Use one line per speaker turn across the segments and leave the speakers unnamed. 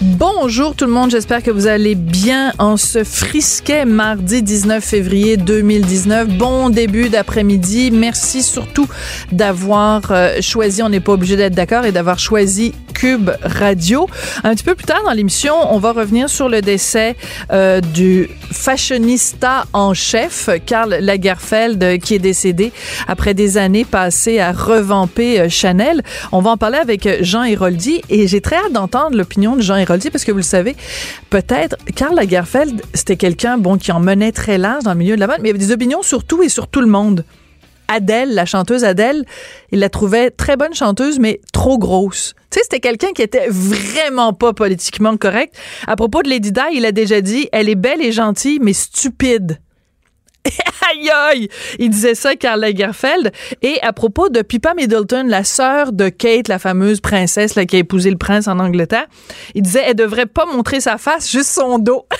Bonjour tout le monde, j'espère que vous allez bien en ce frisquet mardi 19 février 2019. Bon début d'après-midi. Merci surtout d'avoir euh, choisi, on n'est pas obligé d'être d'accord, et d'avoir choisi Cube Radio. Un petit peu plus tard dans l'émission, on va revenir sur le décès euh, du fashionista en chef, Karl Lagerfeld, euh, qui est décédé après des années passées à revamper Chanel. On va en parler avec Jean Héroldi et j'ai très hâte d'entendre l'opinion de Jean Héroldi parce que vous le savez, peut-être Karl Lagerfeld, c'était quelqu'un bon qui en menait très large dans le milieu de la mode, mais il avait des opinions sur tout et sur tout le monde. Adèle, la chanteuse Adèle, il la trouvait très bonne chanteuse, mais trop grosse. Tu sais, c'était quelqu'un qui était vraiment pas politiquement correct. À propos de Lady Di, il a déjà dit, elle est belle et gentille, mais stupide. aïe aïe! Il disait ça, Karl Lagerfeld. Et à propos de Pippa Middleton, la sœur de Kate, la fameuse princesse qui a épousé le prince en Angleterre, il disait, elle devrait pas montrer sa face, juste son dos.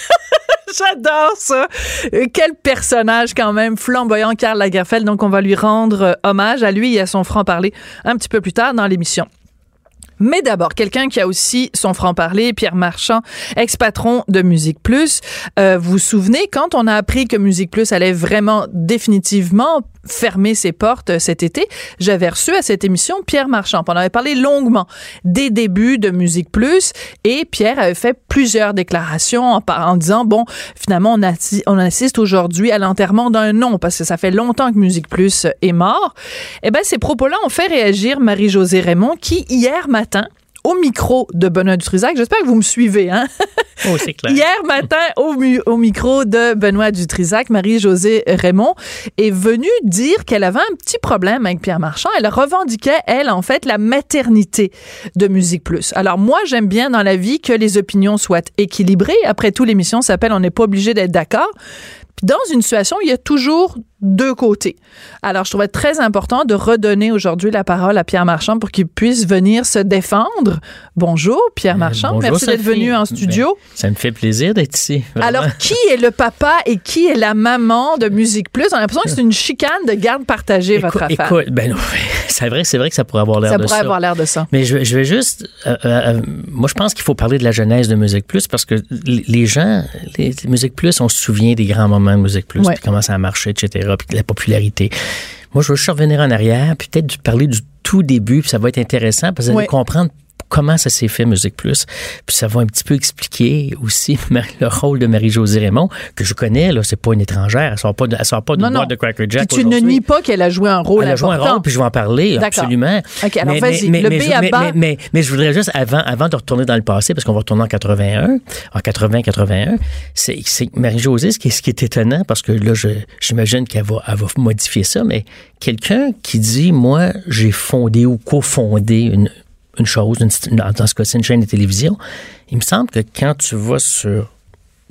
J'adore ça. Euh, Quel personnage quand même flamboyant, Karl Lagerfeld. Donc, on va lui rendre euh, hommage à lui et à son franc-parler un petit peu plus tard dans l'émission. Mais d'abord, quelqu'un qui a aussi son franc-parler, Pierre Marchand, ex-patron de Musique Plus. Euh, vous vous souvenez, quand on a appris que Musique Plus allait vraiment définitivement fermer ses portes euh, cet été, j'avais reçu à cette émission Pierre Marchand. On avait parlé longuement des débuts de Musique Plus et Pierre avait fait plusieurs déclarations en, disant, bon, finalement, on, on assiste aujourd'hui à l'enterrement d'un nom parce que ça fait longtemps que Musique Plus est mort. Eh ben, ces propos-là ont fait réagir Marie-Josée Raymond qui, hier matin, au micro de Benoît Dutrisac, j'espère que vous me suivez, hein?
Oh, c'est clair.
Hier matin, au, mu- au micro de Benoît Dutrisac, Marie-Josée Raymond est venue dire qu'elle avait un petit problème avec Pierre Marchand. Elle revendiquait, elle, en fait, la maternité de Musique Plus. Alors, moi, j'aime bien dans la vie que les opinions soient équilibrées. Après tout, l'émission s'appelle On n'est pas obligé d'être d'accord. Puis dans une situation, il y a toujours deux côtés. Alors, je trouvais très important de redonner aujourd'hui la parole à Pierre Marchand pour qu'il puisse venir se défendre. Bonjour, Pierre Marchand.
Euh, bonjour,
Merci d'être venu en studio.
Ben, ça me fait plaisir d'être ici. vraiment.
Alors, qui est le papa et qui est la maman de Musique Plus? On a l'impression que c'est une chicane de garde partagée, votre
Écoute-
affaire.
écoute, ben c'est vrai, c'est vrai que ça pourrait avoir l'air
ça
de
pourrait
ça.
avoir l'air de ça.
Mais je, vais- je vais juste. euh, euh, euh, moi, je pense qu'il faut parler de la genèse de Musique Plus parce que les gens, les, les Musique Plus, on se souvient des grands moments de Musique Plus,
Ouais.
puis comment ça a marché, etc., puis la popularité. Moi, je veux juste revenir en arrière, puis peut-être parler du tout début, puis ça va être intéressant parce que vous allez comprendre comment ça s'est fait Musique Plus? Puis ça va un petit peu expliquer aussi le rôle de Marie-Josée Raymond, que je connais, là, c'est pas une étrangère. Elle sort pas de, elle sort pas d'une
Non,
de Cracker Jack.
Puis tu ne nies pas qu'elle a joué un rôle
Elle a joué un rôle, puis je vais en parler, absolument.
OK, alors
Mais-
vas-y,
mais-
le
mais-
bas.
Mais, mais- mais je voudrais juste, avant, avant de retourner dans le passé, parce qu'on va retourner en 81, en 80-81, c'est c'est Marie-Josée, ce qui, est- ce qui est étonnant, parce que là, je- j'imagine qu'elle va, elle va modifier ça, mais quelqu'un qui dit, moi, j'ai fondé ou cofondé une, une chose, une- dans ce cas-ci, une chaîne de télévision, il me semble que quand tu vas sur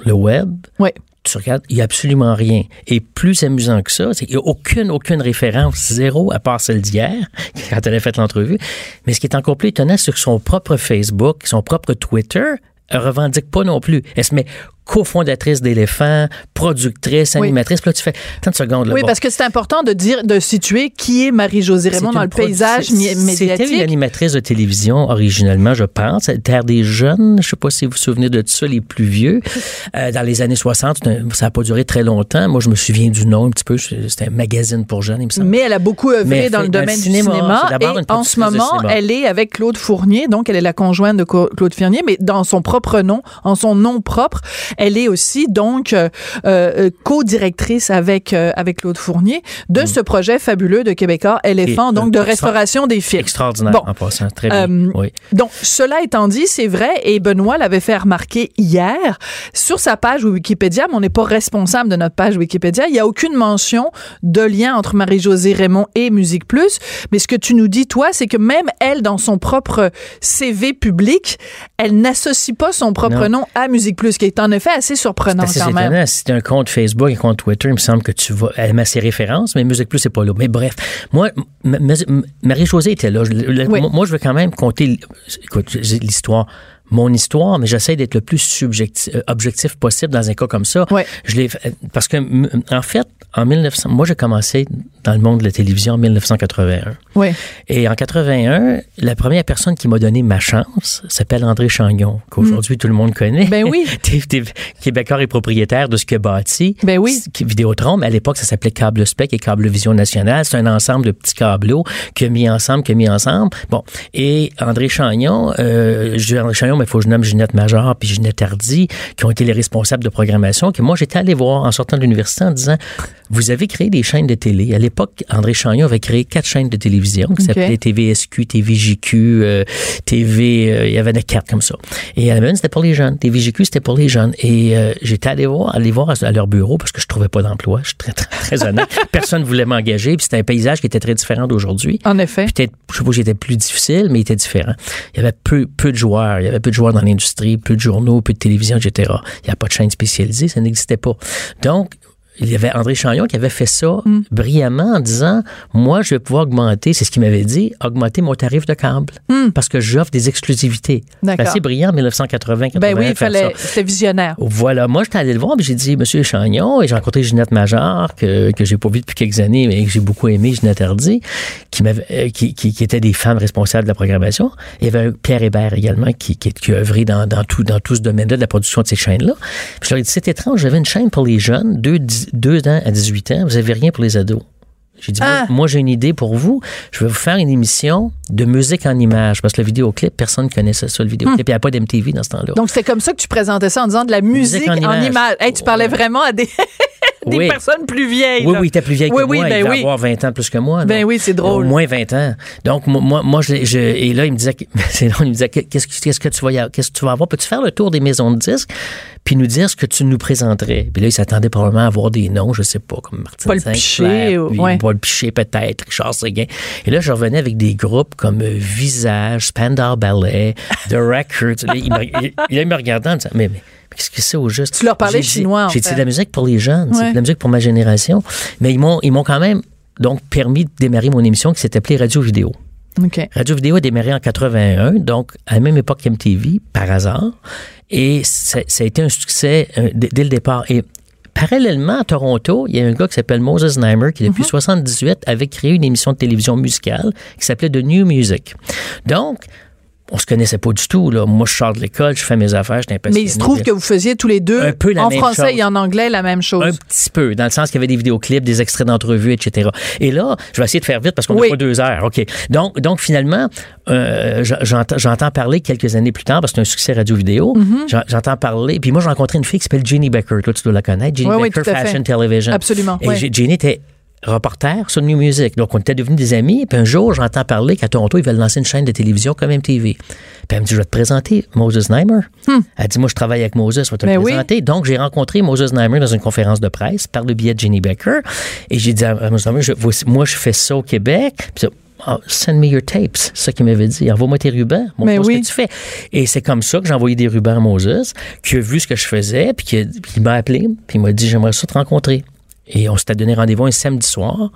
le web,
Oui.
tu regardes, il n'y a absolument rien. Et plus amusant que ça, c'est qu'il n'y a aucune, aucune référence, zéro, à part celle d'hier, quand elle a fait l'entrevue. Mais ce qui est encore plus étonnant, c'est que son propre Facebook, son propre Twitter, elle revendique pas non plus. Elle se met cofondatrice d'éléphants, productrice,
Oui.
animatrice. Puis là, tu fais 30 secondes. Là,
Oui,
bon.
parce que c'est important de dire, de situer qui est Marie-Josée Raymond dans le paysage mi-
C'était une
médiatique.
animatrice de télévision originellement, je pense. Terre des jeunes, je sais pas si vous vous souvenez de ça, les plus vieux. Euh, dans les années 60, ça n'a pas duré très longtemps. Moi, je me souviens du nom un petit peu. C'était un magazine pour jeunes, il me semble.
Mais elle a beaucoup œuvré dans le
fait- dans le
domaine
cinéma,
du cinéma.
d'abord
Et en ce moment,
cinéma.
elle est avec Claude Fournier, donc elle est la conjointe de Claude Fournier, mais dans son propre nom, en son nom propre. Elle est aussi donc euh, euh, co-directrice avec euh, avec Claude Fournier de ce projet fabuleux de Québécois éléphant, donc de
euh,
restauration des films.
Extraordinaire
Bon.
en passant. Très bien.
Euh,
oui.
Donc, cela étant dit, c'est vrai, et Benoît l'avait fait remarquer hier, sur sa page Wikipédia, mais on n'est pas responsable de notre page Wikipédia, il n'y a aucune mention de lien entre Marie-Josée Raymond et Musique Plus. Mais ce que tu nous dis, toi, c'est que même elle, dans son propre CV public, elle n'associe pas son propre
Non.
nom à Musique Plus, qui est en effet assez surprenant
C'est
quand
assez
même.
étonnant. Si c'est un compte Facebook, un compte Twitter, il me semble que tu vas. Met ses références, mais Musique Plus, c'est pas là. Mais bref, moi, Marie-Josée était là.
Oui.
moi- je veux quand même compter. l'histoire. Mon histoire, mais j'essaie d'être le plus subjectif, euh, objectif possible dans un cas comme ça. Je l'ai fait- parce que, en fait, en 1900, moi, j'ai commencé dans le monde de la télévision en 1981.
Oui.
Et en 81, la première personne qui m'a donné ma chance s'appelle André Chagnon, qu'aujourd'hui tout le monde connaît.
Ben oui.
Québécois et propriétaire de ce a bâti.
Ben oui.
Vidéotron, mais à l'époque, ça s'appelait Câble Spec et Câble Vision Nationale. C'est un ensemble de petits câbleaux qui a mis ensemble, qui a mis ensemble. Bon. Et André Chagnon, euh, je dis André Chagnon, mais il faut que je nomme Ginette Major puis Ginette Hardy, qui ont été les responsables de programmation, que moi, j'étais allé voir en sortant de l'université en disant, vous avez créé des chaînes de télé. À l'époque, André Chagnon avait créé quatre chaînes de télévision qui s'appelaient TVSQ, TVJQ, euh, TV, euh, il y avait des quatre comme ça. Et même, c'était pour les jeunes. TVJQ, c'était pour les jeunes. Et euh, j'étais allé voir, aller voir à, à leur bureau parce que je trouvais pas d'emploi. Je suis très, très, très honnête. Personne voulait m'engager. Puis c'était un paysage qui était très différent d'aujourd'hui.
En effet.
Peut-être, je sais pas, j'étais plus difficile, mais il était différent. Il y avait peu, peu de joueurs. Il y avait peu de joueurs dans l'industrie, peu de journaux, peu de télévision, etc. Il n'y a pas de chaîne spécialisée, ça n'existait pas. Donc, il y avait André Chagnon qui avait fait ça
Mm.
brillamment en disant Moi, je vais pouvoir augmenter, c'est ce qu'il m'avait dit, augmenter mon tarif de câble parce que j'offre des exclusivités. C'est
Mm.
Brillant en 1980
Ben oui, il fallait. C'était visionnaire.
Voilà, moi j'étais allé le voir, puis j'ai dit Monsieur Chagnon, et j'ai rencontré Ginette Major, que, que j'ai pas vu depuis quelques années, mais que j'ai beaucoup aimé, Ginette Hardy, qui, m'avait, euh, qui, qui, qui étaient des femmes responsables de la programmation. Il y avait Pierre Hébert également qui, qui, qui a œuvré dans, dans, tout, dans tout ce domaine-là de la production de ces chaînes-là. Puis je leur ai dit C'est étrange, j'avais une chaîne pour les jeunes, deux, dix- deux ans à 18 ans, vous avez rien pour les ados. J'ai dit, moi-
Ah.
moi, j'ai une idée pour vous. Je vais vous faire une émission de musique en images. Parce que le vidéoclip, personne ne connaissait ça, le vidéoclip. Il n'y avait pas d'MTV dans ce temps-là.
Donc, c'est comme ça que tu présentais ça en disant de la musique,
Musique en
en
images.
Hey, tu parlais vraiment à des, des
Oui.
personnes plus vieilles.
Oui,
là.
oui, il était plus vieille
Oui,
que
oui,
moi.
ben
il devait avoir 20 ans plus que moi.
Ben
non?
oui, c'est drôle.
Au moins 20 ans. Donc, moi- moi, je, et là, il me disait, c'est il me disait, qu'est-ce, que- qu'est-ce que tu vas, a- qu'est-ce que tu vas avoir? Peux-tu faire le tour des maisons de disques, puis nous dire ce que tu nous présenterais? Puis là, il s'attendait probablement à avoir des noms, je sais pas, comme Martin
Paul
Sinclair,
Piché,
puis
ouais.
Paul Piché peut-être, Richard Séguin. Et là, je revenais avec des groupes comme euh, Visage, Spandau Ballet, The Records. Là, il, me, il- il me regardait en me disant, mais, mais qu'est-ce que c'est au juste?
Tu leur parlais chinois,
J'ai dit,
fait.
c'est de la musique pour les jeunes, c'est de la musique pour ma génération. Mais ils m'ont, ils m'ont quand même donc permis de démarrer mon émission qui s'est appelée Radio Vidéo. Radio Vidéo a démarré en 81, donc à la même époque qu'MTV, par hasard. Et ça, ça a été un succès euh, dès, le départ. Et parallèlement à Toronto, il y a un gars qui s'appelle Moses Neimer qui, depuis 78, avait créé une émission de télévision musicale qui s'appelait The New Music. Donc, on se connaissait pas du tout. Là. Moi, je sors de l'école, je fais mes affaires, je
Mais il se trouve que vous faisiez tous les deux,
Un peu la
en
même
français
chose.
et en anglais, la même chose.
Un petit peu, dans le sens qu'il y avait des vidéoclips, des extraits d'entrevues, etc. Et là, je vais essayer de faire vite parce qu'on n'a
Oui.
pas deux heures. OK. Donc, donc finalement, euh, j'en- j'entends, parler quelques années plus tard, parce que c'est un succès radio-vidéo.
Mm-hmm.
J'en- J'entends parler. Puis moi, j'ai rencontré une fille qui s'appelle Jenny Becker. Toi, tu dois la connaître. Jenny
Oui,
Becker. Fashion Television.
Absolument,
Et Jenny était reporter sur New Music. Donc, on était devenus des amis. Puis un jour, j'entends parler qu'à Toronto, ils veulent lancer une chaîne de télévision comme MTV. Puis elle me dit, je vais te présenter Moses Neimer. Elle dit, moi, je travaille avec Moses, je vais te
Hmm. Ben oui.
présenter. Donc, j'ai rencontré Moses Neimer dans une conférence de presse par le biais de Jenny Becker. Et j'ai dit à Moses Neimer, je- moi, je fais ça au Québec. Puis ça, Ah, send me your tapes. C'est ça qu'il m'avait dit. Envoie-moi tes rubans. Montre-moi
Mais
ce
oui.
que tu fais. Et c'est comme ça que j'ai envoyé des rubans à Moses, qui a vu ce que je faisais, puis qui, m'a appelé, puis il m'a dit, j'aimerais ça te rencontrer. Et on s'était donné rendez-vous un samedi soir.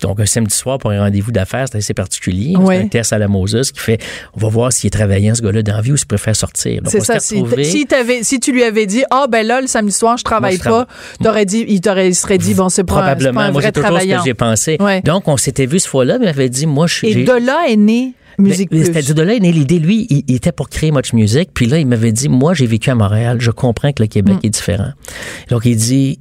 Donc, un samedi soir pour un rendez-vous d'affaires, c'est assez particulier.
Ouais.
C'est un test à la Moses qui fait, on va voir s'il est travaillant, ce gars-là, dans la vie, ou s'il préfère sortir.
C'est ça. Si, tu lui avais dit, ah, ben là, le samedi soir, je travaille
Moi, je
pas, t'aurais dit, il t'aurait, serait dit, bon, c'est
Probablement.
pas un
Moi,
vrai
c'est toujours ce que j'ai pensé.
Ouais.
Donc, on s'était vu ce fois-là, mais il m'avait dit, moi, je suis.
Et de là est née Musique.
C'est-à-dire de là l'idée. Lui, il, il était pour créer Much Music. Puis là, il m'avait dit, moi, j'ai vécu à Montréal. Je comprends que le Québec
Mm.
est différent. Donc, il dit,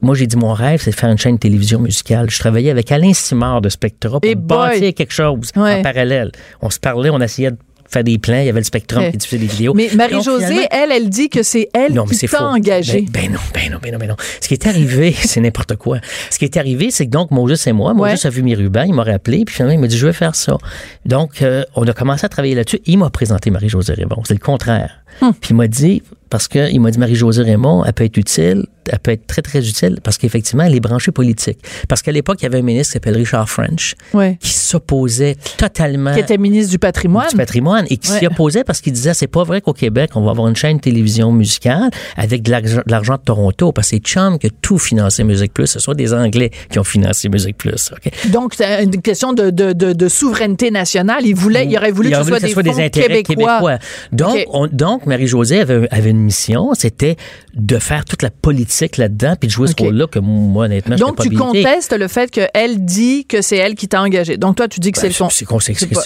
moi, j'ai dit, mon rêve, c'est de faire une chaîne de télévision musicale. Je travaillais avec Alain Simard de Spectra pour
Et boy!
bâtir quelque chose
Ouais.
en parallèle. On se parlait, on essayait de faire des plans. Il y avait le Spectrum
Ouais.
qui diffusait des vidéos.
Mais Marie-Josée, elle, elle dit que c'est elle
non, mais
qui
c'est
t'a
faux.
engagé.
Ben, ben non, ben non, ben non, ben non. Ce qui est arrivé, c'est n'importe quoi. Ce qui est arrivé, c'est que donc Moses et moi, Moses
Ouais.
a vu mes rubans, il m'a rappelé, puis finalement, il m'a dit, je vais faire ça. Donc, euh, on a commencé à travailler là-dessus. Il m'a présenté Marie-Josée Raymond. C'est le contraire.
Hum.
Puis il m'a dit, parce que il m'a dit, Marie-Josée Raymond, elle peut être utile, elle peut être très, très utile, parce qu'effectivement, elle est branchée politique. Parce qu'à l'époque, il y avait un ministre qui s'appelle Richard French,
Ouais.
qui s'opposait totalement
Qui était ministre du patrimoine.
du patrimoine et qui s'y
Ouais.
opposait parce qu'il disait c'est pas vrai qu'au Québec on va avoir une chaîne de télévision musicale avec de l'argent de, Toronto parce que c'est Chum qui a tout financé Musique Plus ce sont des Anglais qui ont financé Musique Plus?
Donc, c'est une question de, de, de, de souveraineté nationale. Il voulait, il aurait voulu
Il
que, ce soit des,
intérêts
québécois.
Donc, on- donc Marie-Josée avait, une mission, c'était de faire toute la politique là-dedans puis de jouer ce rôle-là que moi, honnêtement, je
Donc, tu
habilité.
contestes le fait qu'elle dit que c'est elle qui t'a engagé. Donc, toi, tu dis que
Ben,
c'est le con.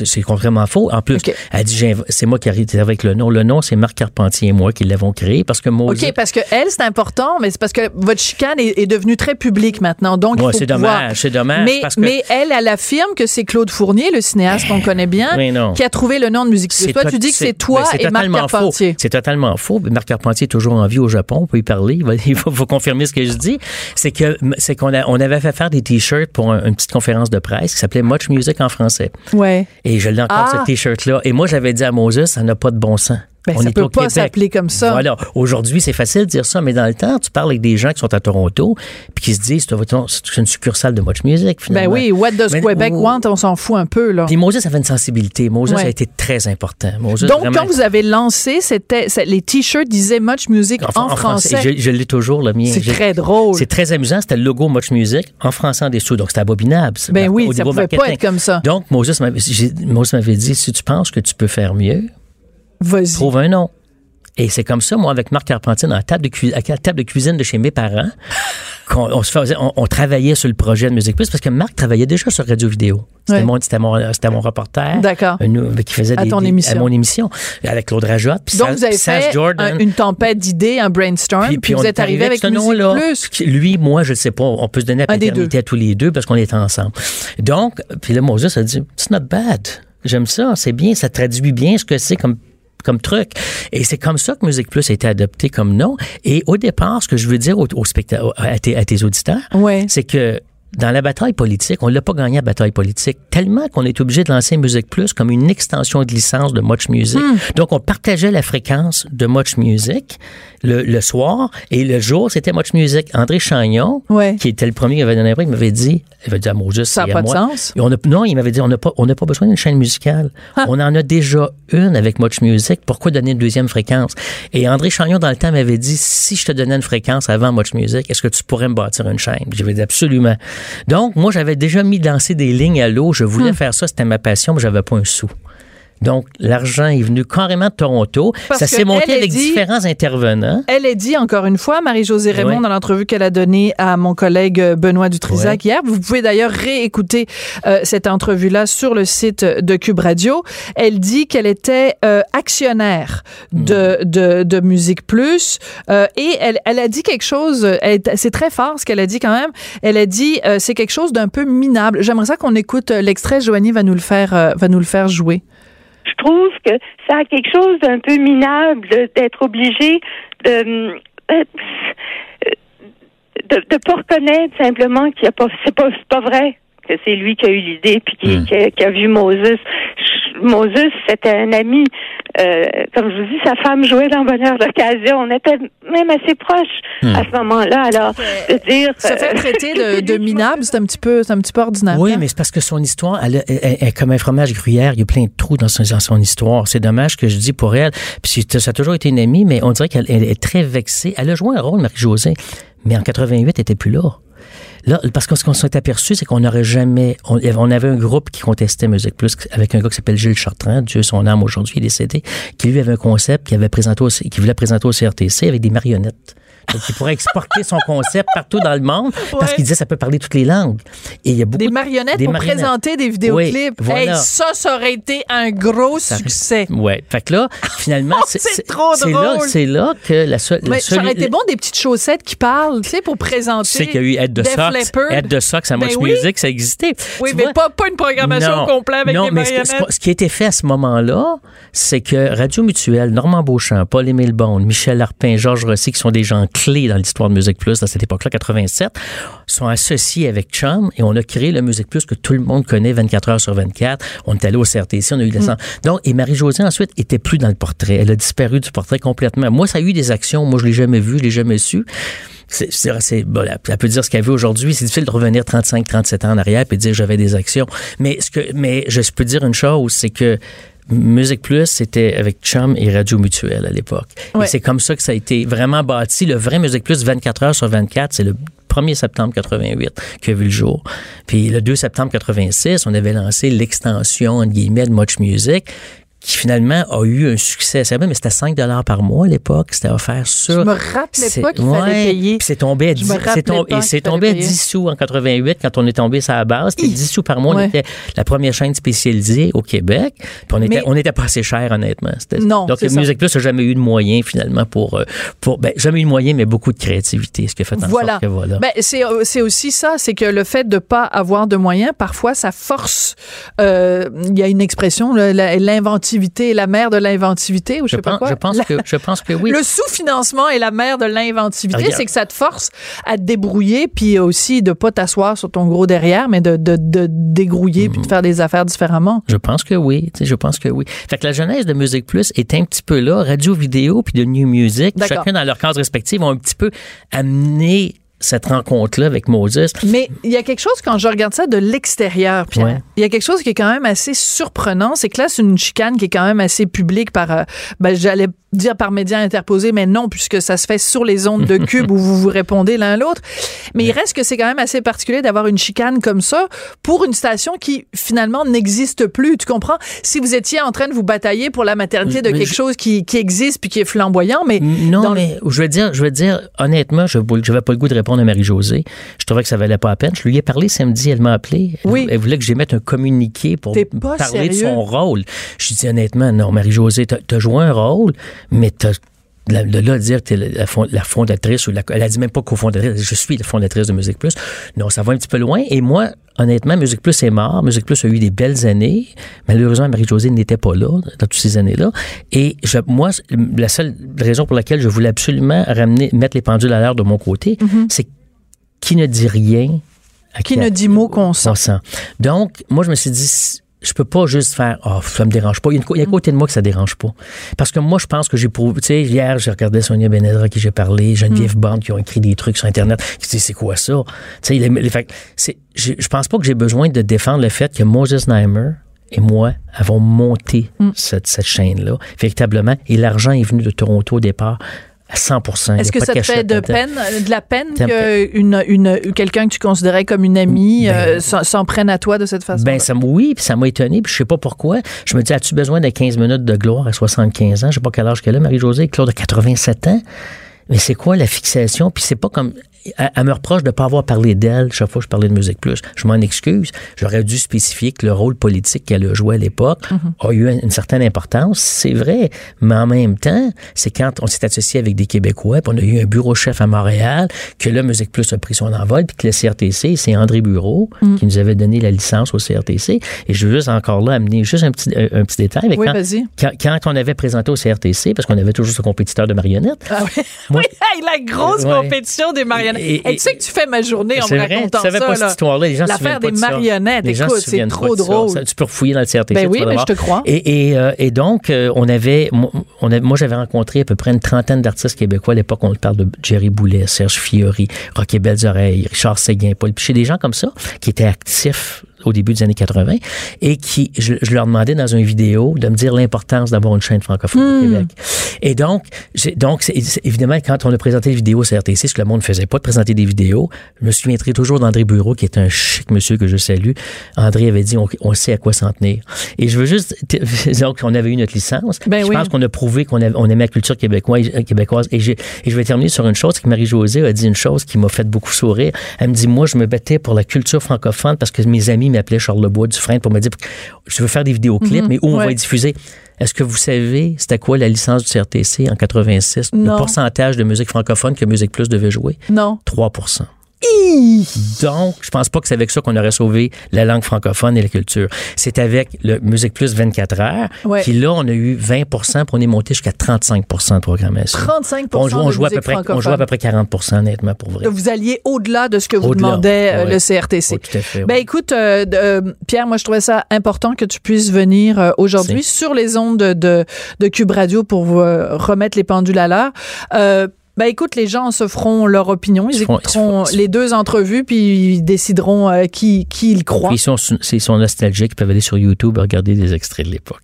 c'est complètement faux. En plus, elle dit c'est moi qui arrive avec le nom. Le nom, c'est Marc Carpentier et moi qui l'avons créé parce que Moses.
OK, parce que elle, c'est important, mais c'est parce que votre chicane est, est devenue très publique maintenant. Donc,
Ouais, c'est dommage, c'est dommage,
Mais,
parce que-
mais elle, elle affirme que c'est Claude Fournier, le cinéaste qu'on connaît bien,
Oui,
qui a trouvé le nom de Musique. Toi, tu dis que c'est toi
ben,
et Marc Carpentier.
C'est totalement faux. Marc Carpentier est toujours en vie au Japon. On peut y parler. Il va, il va vous confirmer ce que je dis. C'est que c'est qu'on a- on avait fait faire des t-shirts pour un- une petite conférence de presse qui s'appelait Much Music en français.
Ouais.
Et je l'ai encore
Ah.
ce t-shirt-là. Et moi, j'avais dit à Moses, ça n'a pas de bon sens.
Ben,
on
ça
est
peut pas s'appeler comme ça.
Voilà. Aujourd'hui, c'est facile de dire ça, mais dans le temps, tu parles avec des gens qui sont à Toronto puis qui se disent, c'est une succursale de Much Music,
Ben
finalement.
oui, What Does
Mais-
Quebec
ou-
want? On s'en fout un peu, là.
Puis Moses avait une sensibilité. Moses
Ouais.
a été très important. Moses,
Donc,
vraiment-
quand vous avez lancé, c'était les t-shirts disaient Much Music en, français.
Je, je l'ai toujours, le mien.
C'est très drôle.
C'est très amusant. C'était le logo Much Music en français en dessous. Donc, c'était abominable.
Ben oui, ça pouvait pas
marketing.
être comme ça.
Donc, Moses m'avait dit si tu penses que tu peux faire mieux. Trouve un nom. Et c'est comme ça, moi, avec Marc Carpentier, dans la table de, cui- à la table de cuisine de chez mes parents, qu'on on travaillait sur le projet de Musique Plus parce que Marc travaillait déjà sur Radio Vidéo. C'était mon, c'était mon, c'était mon reporter.
D'accord.
Qui faisait
À
des,
ton
des-
émission.
À mon émission. Avec Claude Rajotte. puis
Donc, vous avez fait un- une tempête d'idées, un brainstorm, puis, vous
on
êtes
est
arrivé avec
ce
Musique
nom-là.
Plus.
Qui- Lui, moi, je ne sais pas. On peut se donner la paternité à tous les deux parce qu'on est ensemble. Donc, puis là, Moses a dit, it's not bad. J'aime ça. C'est bien. Ça traduit bien ce que c'est comme comme truc. Et c'est comme ça que Musique Plus a été adopté comme nom. Et au départ, ce que je veux dire aux, aux specta- à, tes, à tes auditeurs,
Ouais.
c'est que dans la bataille politique, on l'a pas gagné la bataille politique, tellement qu'on est obligé de lancer Musique Plus comme une extension de licence de Much Music.
Hmm.
Donc, on partageait la fréquence de Much Music le, le soir et le jour, c'était Much Music. André Chagnon,
Ouais.
qui était le premier qui avait donné un prix, il m'avait dit, il avait dit à Moses,
Ça a
et
pas
à
de
moi.
sens.
Et on a, non, il m'avait dit, on n'a pas, on n'a pas besoin d'une chaîne musicale.
Ah.
On en a déjà une avec Much Music. Pourquoi donner une deuxième fréquence? Et André Chagnon, dans le temps, m'avait dit, si je te donnais une fréquence avant Much Music, est-ce que tu pourrais me bâtir une chaîne? J'avais dit absolument. Donc, moi, j'avais déjà mis lancer des lignes à l'eau. Je
Hmm.
voulais faire ça. C'était ma passion, mais j'avais pas un sou. Donc, l'argent est venu carrément de Toronto.
Parce
ça s'est monté avec
dit-
différents intervenants.
Elle a dit encore une fois, Marie-Josée Raymond,
Oui.
dans l'entrevue qu'elle a donnée à mon collègue euh, Benoît Dutrisac hier. Vous pouvez d'ailleurs réécouter euh, cette entrevue-là sur le site de Cube Radio. Elle dit qu'elle était euh, actionnaire de, de, de Musique Plus euh, et elle, elle a dit quelque chose, est- c'est très fort ce qu'elle a dit quand même. Elle a dit c'est quelque chose d'un peu minable. J'aimerais ça qu'on écoute l'extrait. Joanie va nous le faire, va nous le faire jouer.
Je trouve que ça a quelque chose d'un peu minable d'être obligé de euh, de, de pas reconnaître simplement qu'il y a pas c'est pas c'est pas vrai que c'est lui qui a eu l'idée puis qui,
Mm.
qui a, qui a vu Moses. Moses, c'était un ami. Euh, comme je vous dis, sa femme jouait dans Bonheur d'occasion. On était même assez proches à ce moment-là. Alors, de dire...
Se faire
euh,
traiter de, de minable, c'est un petit peu, c'est un petit peu ordinaire.
Oui,
hein?
mais c'est parce que son histoire, elle, est- elle- elle est comme un fromage gruyère. Il y a plein de trous dans son, dans son histoire. C'est dommage que je dis pour elle. Puis ça a toujours été une amie, mais on dirait qu'elle elle est très vexée. Elle a joué un rôle, Marie-Josée, mais en 88, elle était plus là. Là, parce que ce qu'on s'est aperçu, c'est qu'on n'aurait jamais. On, avait un groupe qui contestait Musique Plus avec un gars qui s'appelle Gilles Chartrand, Dieu son âme aujourd'hui, il est décédé, qui lui avait un concept qui avait présenté qui voulait présenter au CRTC avec des marionnettes. Donc, il pourrait exporter son concept partout dans le monde parce qu'il disait ça peut parler toutes les langues. Et il y a beaucoup
Des
de-
marionnettes
des
pour
marionnettes.
présenter des vidéoclips.
Oui, voilà.
Hey, ça, ça aurait été un gros succès.
Ouais. Fait que là, finalement,
Oh, c'est trop
là,
drôle.
c'est là que la seule.
Ça aurait été bon des petites chaussettes qui parlent, tu sais, pour présenter.
Tu sais qu'il y a eu Aide de Sox. Aide de Sox à
Ben
Much
oui.
Music, ça existait.
Oui,
Tu
mais
vois?
pas, pas une programmation complète avec
non,
des
mais
marionnettes.
ce- ce qui a été fait à ce moment-là, c'est que Radio Mutuelle, Normand Beauchamp, Paul-Émile Bond, Michel Larpin, Georges Rossi, qui sont des gens clés dans l'histoire de Musique Plus à cette époque-là, 87, sont associés avec Chum et on a créé le Musique Plus que tout le monde connaît 24 heures sur 24. On est allé au CRTC, on a eu des
Mm.
Donc, et Marie-Josée, ensuite, était plus dans le portrait. Elle a disparu du portrait complètement. Moi, ça a eu des actions. Moi, je l'ai jamais vu, je l'ai jamais su. C'est, c'est, c'est- bon, elle elle peut dire ce qu'elle veut aujourd'hui. C'est difficile de revenir 35, 37 ans en arrière et dire j'avais des actions. Mais ce que, mais je peux dire une chose, c'est que Musique Plus, c'était avec Chum et Radio Mutuelle à l'époque.
Ouais.
Et c'est comme ça que ça a été vraiment bâti. Le vrai Musique Plus, 24 heures sur 24, c'est le 1er septembre 88 qui a vu le jour. Puis le 2 septembre 86, on avait lancé l'extension, entre guillemets, de Much Music qui finalement a eu un succès. C'est vrai, mais c'était 5 par mois à l'époque. C'était offert sur...
Je me rappelais pas qu'il fallait
ouais,
payer.
C'est tombé à
Je
10,
me
c'est
rappelais
tom-
pas
et c'est tombé à
fallait
10 sous en 88 quand on est tombé sur la base. C'était 10 sous par mois.
Ouais.
On était la première chaîne spécialisée au Québec. Puis on était,
Mais-
on était pas assez cher, honnêtement.
Non,
Donc. Musique Plus n'a jamais eu de moyens, finalement, pour, euh, pour, ben, jamais eu de moyens, mais beaucoup de créativité, ce qui a fait en
Voilà.
sorte que voilà.
Ben, c'est, euh, c'est aussi ça, c'est que le fait de pas avoir de moyens, parfois, ça force. euh, Il y a une expression, la- l'inventivité est la mère de l'inventivité, ou je,
je,
sais pas
pense,
quoi?
je, pense
La-
que, je pense que oui.
Le sous-financement est la mère de l'inventivité, c'est que ça te force à te débrouiller, puis aussi de pas t'asseoir sur ton gros derrière, mais de, de, de dégrouiller puis de faire des affaires différemment.
Je pense que oui. Je pense que oui. Fait que la genèse de Musique Plus est un petit peu là. Radio Vidéo puis de New Music, chacun dans leur cadre respectif, ont un petit peu amené cette rencontre-là avec Moses.
Mais il y a quelque chose, quand je regarde ça de l'extérieur, Pierre,
Ouais.
il y a quelque chose qui est quand même assez surprenant, c'est que là, c'est une chicane qui est quand même assez publique par, euh, ben, j'allais dire par médias interposés, mais non, puisque ça se fait sur les ondes de Cube où vous vous répondez l'un à l'autre. Mais il reste que c'est quand même assez particulier d'avoir une chicane comme ça pour une station qui, finalement, n'existe plus. Tu comprends? Si vous étiez en train de vous batailler pour la maternité de
Mais
quelque
je-
chose qui, qui existe puis qui est flamboyant, mais
Non,
dans le-
mais je veux dire, je veux dire, honnêtement, je n'avais pas le goût de répondre à Marie-Josée. Je trouvais que ça valait pas la peine. Je lui ai parlé samedi, elle m'a appelé.
Oui.
elle voulait que j'émette un communiqué pour parler de son rôle. Je lui ai dit honnêtement, non, Marie-Josée, t'as as joué un rôle, mais t'as de là dire que t'es la, la fond- la fondatrice ou la, elle a dit même pas cofondatrice, je suis la fondatrice de Musique Plus. Non, ça va un petit peu loin. Et moi, honnêtement, Musique Plus est mort. Musique Plus a eu des belles années. Malheureusement, Marie-Josée n'était pas là dans toutes ces années-là. Et je, moi, la seule raison pour laquelle je voulais absolument ramener, mettre les pendules à l'heure de mon côté, c'est qui ne dit rien à
Mhm. qui ne dit mot qu'on sent.
Donc, moi, je me suis dit, je peux pas juste faire, oh, ça me dérange pas. Il y a, une il y a un côté de moi que ça dérange pas. Parce que moi, je pense que j'ai prouvé, tu sais, hier, j'ai regardé Sonia Benedra à qui j'ai parlé, Geneviève Bond qui ont écrit des trucs sur Internet, qui disent, c'est quoi ça? Tu sais, les, les- fait j'ai- je pense pas que j'ai besoin de défendre le fait que Moses Neimer et moi avons monté cette, cette chaîne-là, véritablement. Et l'argent est venu de Toronto au départ à 100 Il y a
Est-ce que ça te fait de peine, de la peine que une, une, quelqu'un que tu considérais comme une amie
Ben-
euh, s'en prenne à toi de cette façon?
Ben, ça, oui, puis ça m'a étonné, puis je sais pas pourquoi. Je me dis, as-tu besoin de 15 minutes de gloire à 75 ans? Je sais pas quel âge qu'elle a, Marie-Josée, Claude a 87 ans. Mais c'est quoi la fixation? Puis c'est pas comme. Elle, elle me reproche de ne pas avoir parlé d'elle chaque fois que je parlais de Musique Plus. Je m'en excuse. J'aurais dû spécifier que le rôle politique qu'elle a joué à l'époque a eu une certaine importance. C'est vrai. Mais en même temps, c'est quand on s'est associé avec des Québécois, puis on a eu un bureau chef à Montréal, que là, Musique Plus a pris son envol, puis que le CRTC, c'est André Bureau qui nous avait donné la licence au CRTC. Et je veux juste encore là amener juste un petit, un, petit détail. Mais
Oui,
quand,
vas-y.
quand, quand on avait présenté au CRTC, parce qu'on avait toujours ce compétiteur de marionnettes,
Ah oui.
Moi-
oui, la grosse
Ouais.
compétition des marionnettes.
Et-
tu sais que tu fais ma journée en me
vrai,
racontant
tu savais
ça.
pas
là.
cette histoire-là. Les gens se
L'affaire des
de ça.
marionnettes,
Les gens
écoute,
se
c'est
souviennent pas
trop
ça.
drôle.
Ça, tu peux refouiller dans le CRTC.
Ben oui, mais je te crois.
Et, euh, et donc, euh, on avait, moi, on a- moi, j'avais rencontré à peu près une trentaine d'artistes québécois à l'époque. On parle de Jerry Boulet, Serge Fiori, Rocky Belles Oreilles, Richard Séguin, Paul Piché, des gens comme ça qui étaient actifs au début des années 80 et qui, je, je leur demandais dans une vidéo de me dire l'importance d'avoir une chaîne francophone au Québec. Et donc, donc évidemment, quand on a présenté les vidéos sur RTC, ce que le monde ne faisait pas de présenter des vidéos, je me souviendrai toujours d'André Bureau, qui est un chic monsieur que je salue. André avait dit, on, on sait à quoi s'en tenir. Et je veux juste, donc, on avait eu notre licence.
Ben
je
oui.
pense qu'on a prouvé qu'on on aimait la culture québécoise. québécoise. Et, et je vais terminer sur une chose, c'est que Marie-Josée a dit une chose qui m'a fait beaucoup sourire. Elle me dit, moi, je me battais pour la culture francophone parce que mes amis m'appelaient Charles Lebois du Frein pour me dire, je veux faire des vidéoclips, mais où on va
Mhm.
Les diffuser? Est-ce que vous savez c'était quoi la licence du CRTC en 86?
Non.
Le pourcentage de musique francophone que Musique Plus devait jouer?
Non.
3 Donc, je pense pas que c'est avec ça qu'on aurait sauvé la langue francophone et la culture. C'est avec le Musique Plus 24 heures,
Ouais.
qui là, on a eu 20 puis on est monté jusqu'à 35% de programmation.
35
on, joue, on,
de
joue à peu près, on joue à peu près 40 honnêtement, pour vrai.
Vous alliez au-delà de ce que vous demandait euh,
ouais.
le CRTC.
Oui, tout à fait,
Ben
ouais.
écoute, euh, euh, Pierre, moi je trouvais ça important que tu puisses venir euh, aujourd'hui sur les ondes de, de, de Cube Radio pour remettre les pendules à l'heure. Ben écoute, les gens se feront leur opinion, ils écouteront
ils
les deux entrevues puis ils décideront euh, qui qui ils croient.
Ils sont, s'ils sont nostalgiques, ils peuvent aller sur YouTube et regarder des extraits de l'époque.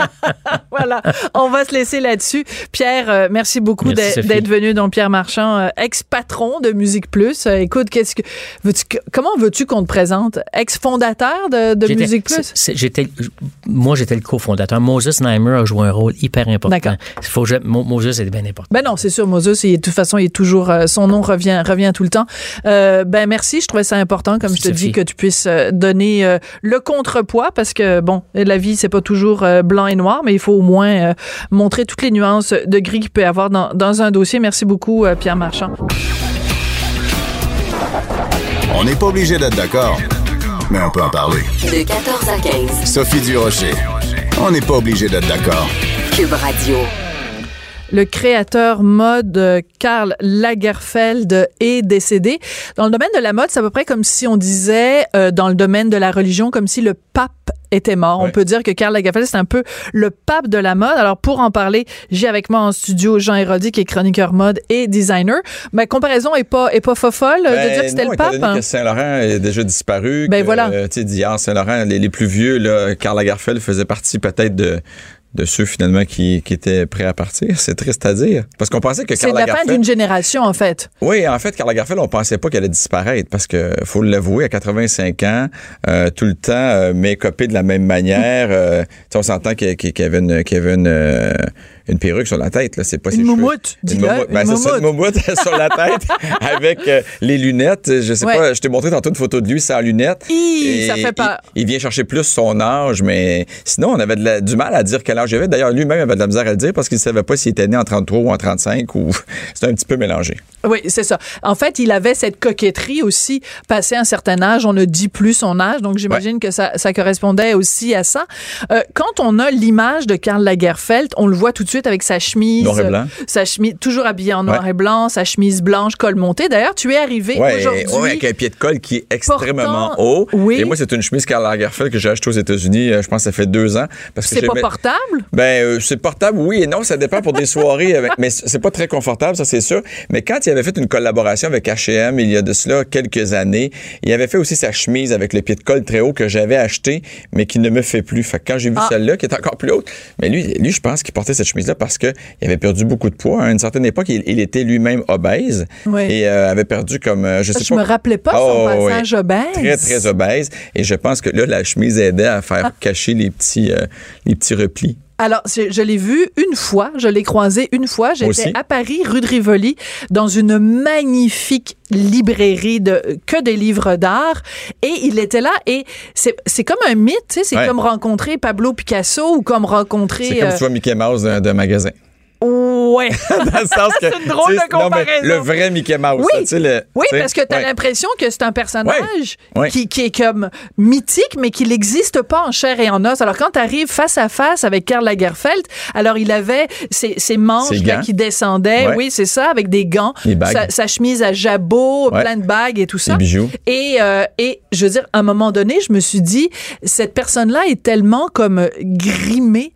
voilà, on va se laisser là-dessus. Pierre, euh, merci beaucoup d'être venu. Donc Pierre Marchand, euh, ex-patron de Musique Plus. Écoute, qu'est-ce que comment veux-tu qu'on te présente? Ex-fondateur de, de Musique Plus?
j'étais, moi, j'étais le cofondateur. Moses Neimer a joué un rôle hyper important.
D'accord.
Faut Moses est bien important.
Ben non, c'est sûr, Moses, il est- de toute façon, il est toujours, euh, son nom revient, revient tout le temps. Euh, ben merci, je trouvais ça important, comme je te
Sophie.
dis, que tu puisses euh, donner euh, le contrepoids, parce que bon, la vie c'est pas toujours euh, blanc et noir, mais il faut au moins euh, montrer toutes les nuances de gris qu'il peut y avoir dans, dans un dossier. Merci beaucoup, euh, Pierre Marchand.
On n'est pas obligé d'être d'accord, mais on peut en parler.
De 14 à 15.
Sophie Durocher. On n'est pas obligé d'être d'accord.
Cube Radio.
Le créateur mode euh, Karl Lagerfeld est décédé. Dans le domaine de la mode, c'est à peu près comme si on disait euh, dans le domaine de la religion, comme si le pape était mort. On peut dire que Karl Lagerfeld, c'est un peu le pape de la mode. Alors, pour en parler, j'ai avec moi en studio Jean Hérodi, qui est chroniqueur mode et designer. Ma comparaison est pas, est pas fofolle de
Ben,
dire que c'était le pape.
donné
hein.
que Saint-Laurent est déjà disparu.
Ben
que,
voilà.
euh, tu sais, Saint-Laurent, les, les plus vieux, là, Karl Lagerfeld faisait partie peut-être de de ceux finalement qui, qui étaient prêts à partir. C'est triste à dire. Parce qu'on pensait que
C'est la fin d'une génération, en fait.
Oui, en fait, Karl Lagerfeld, on pensait pas qu'elle allait disparaître parce que, faut l'avouer, à 85 ans, euh, tout le temps, euh, make-upé de la même manière. euh, on s'entend qu'il y avait une, qu'il y avait une, euh, une perruque sur la tête. Là. C'est pas
Une
ses
moumoute,
Une moumoute. Ben,
une
c'est ça, une moumoute sur la tête avec euh, les lunettes. Je sais
Ouais.
pas, je t'ai montré tantôt une photo de lui sans lunettes.
Hi,
Et
ça fait peur.
Il, il vient chercher plus son âge, mais sinon, on avait de la- du mal à dire quel âge D'ailleurs, lui-même avait de la misère à le dire parce qu'il savait pas s'il était né en 33 ou en 35 ou c'était un petit peu mélangé.
Oui, c'est ça. En fait, il avait cette coquetterie aussi. Passé un certain âge, on ne dit plus son âge, donc j'imagine que ça, ça correspondait aussi à ça. Euh, quand on a l'image de Karl Lagerfeld, on le voit tout de suite avec sa chemise,
Noir et blanc.
euh, sa chemise toujours habillé en noir
Ouais.
et blanc, sa chemise blanche col monté. D'ailleurs, tu es arrivé
Ouais,
aujourd'hui.
ouais, avec un pied de colle qui est extrêmement
Portant-
haut.
Oui.
Et moi, c'est une chemise Karl Lagerfeld que j'ai achetée aux États-Unis, euh, je pense que ça fait deux ans. Parce que
C'est pas
j'aimais-
portable?
Ben, euh, c'est portable, oui et non. Ça dépend pour des soirées. avec- mais c'est pas très confortable, ça, c'est sûr. Mais quand il avait fait une collaboration avec H&M il y a de cela quelques années, il avait fait aussi sa chemise avec le pied de colle très haut que j'avais acheté, mais qui ne me fait plus. Fait que quand j'ai vu
Ah.
celle-là, qui est encore plus haute, mais lui, lui, je pense qu'il portait cette chemise-là parce qu'il avait perdu beaucoup de poids. À une certaine époque, il, il était lui-même obèse
Oui.
et euh, avait perdu comme, euh, je sais
Je
pas.
me rappelais pas son
Oh, oui.
passage obèse.
Très, très obèse. Et je pense que là, la chemise aidait à faire
Ah.
cacher les petits, euh, les petits replis.
Alors, je, je l'ai vu une fois, je l'ai croisé une fois. J'étais à Paris, rue de Rivoli, dans une magnifique librairie de que des livres d'art. Et il était là. Et c'est c'est comme un mythe, tu sais. C'est
Ouais.
comme rencontrer Pablo Picasso ou comme rencontrer.
C'est comme
euh,
si tu vois Mickey Mouse d'un magasin.
Ouais.
Dans le sens que.
C'est une drôle de
non,
comparaison.
le vrai Mickey Mouse.
Oui.
là, le-
parce que tu as
ouais.
l'impression que c'est un personnage
Ouais.
Qui, qui est comme mythique, mais qui n'existe pas en chair et en os. Alors, quand tu arrives face à face avec Karl Lagerfeld, alors il avait ses, ses manches
Ses
là,
gants.
qui descendaient,
Ouais.
oui, c'est ça, avec des gants, sa, sa chemise à jabot, plein de bagues et tout ça.
Des bijoux.
Et, euh, et je veux dire, à un moment donné, je me suis dit, cette personne-là est tellement comme grimée.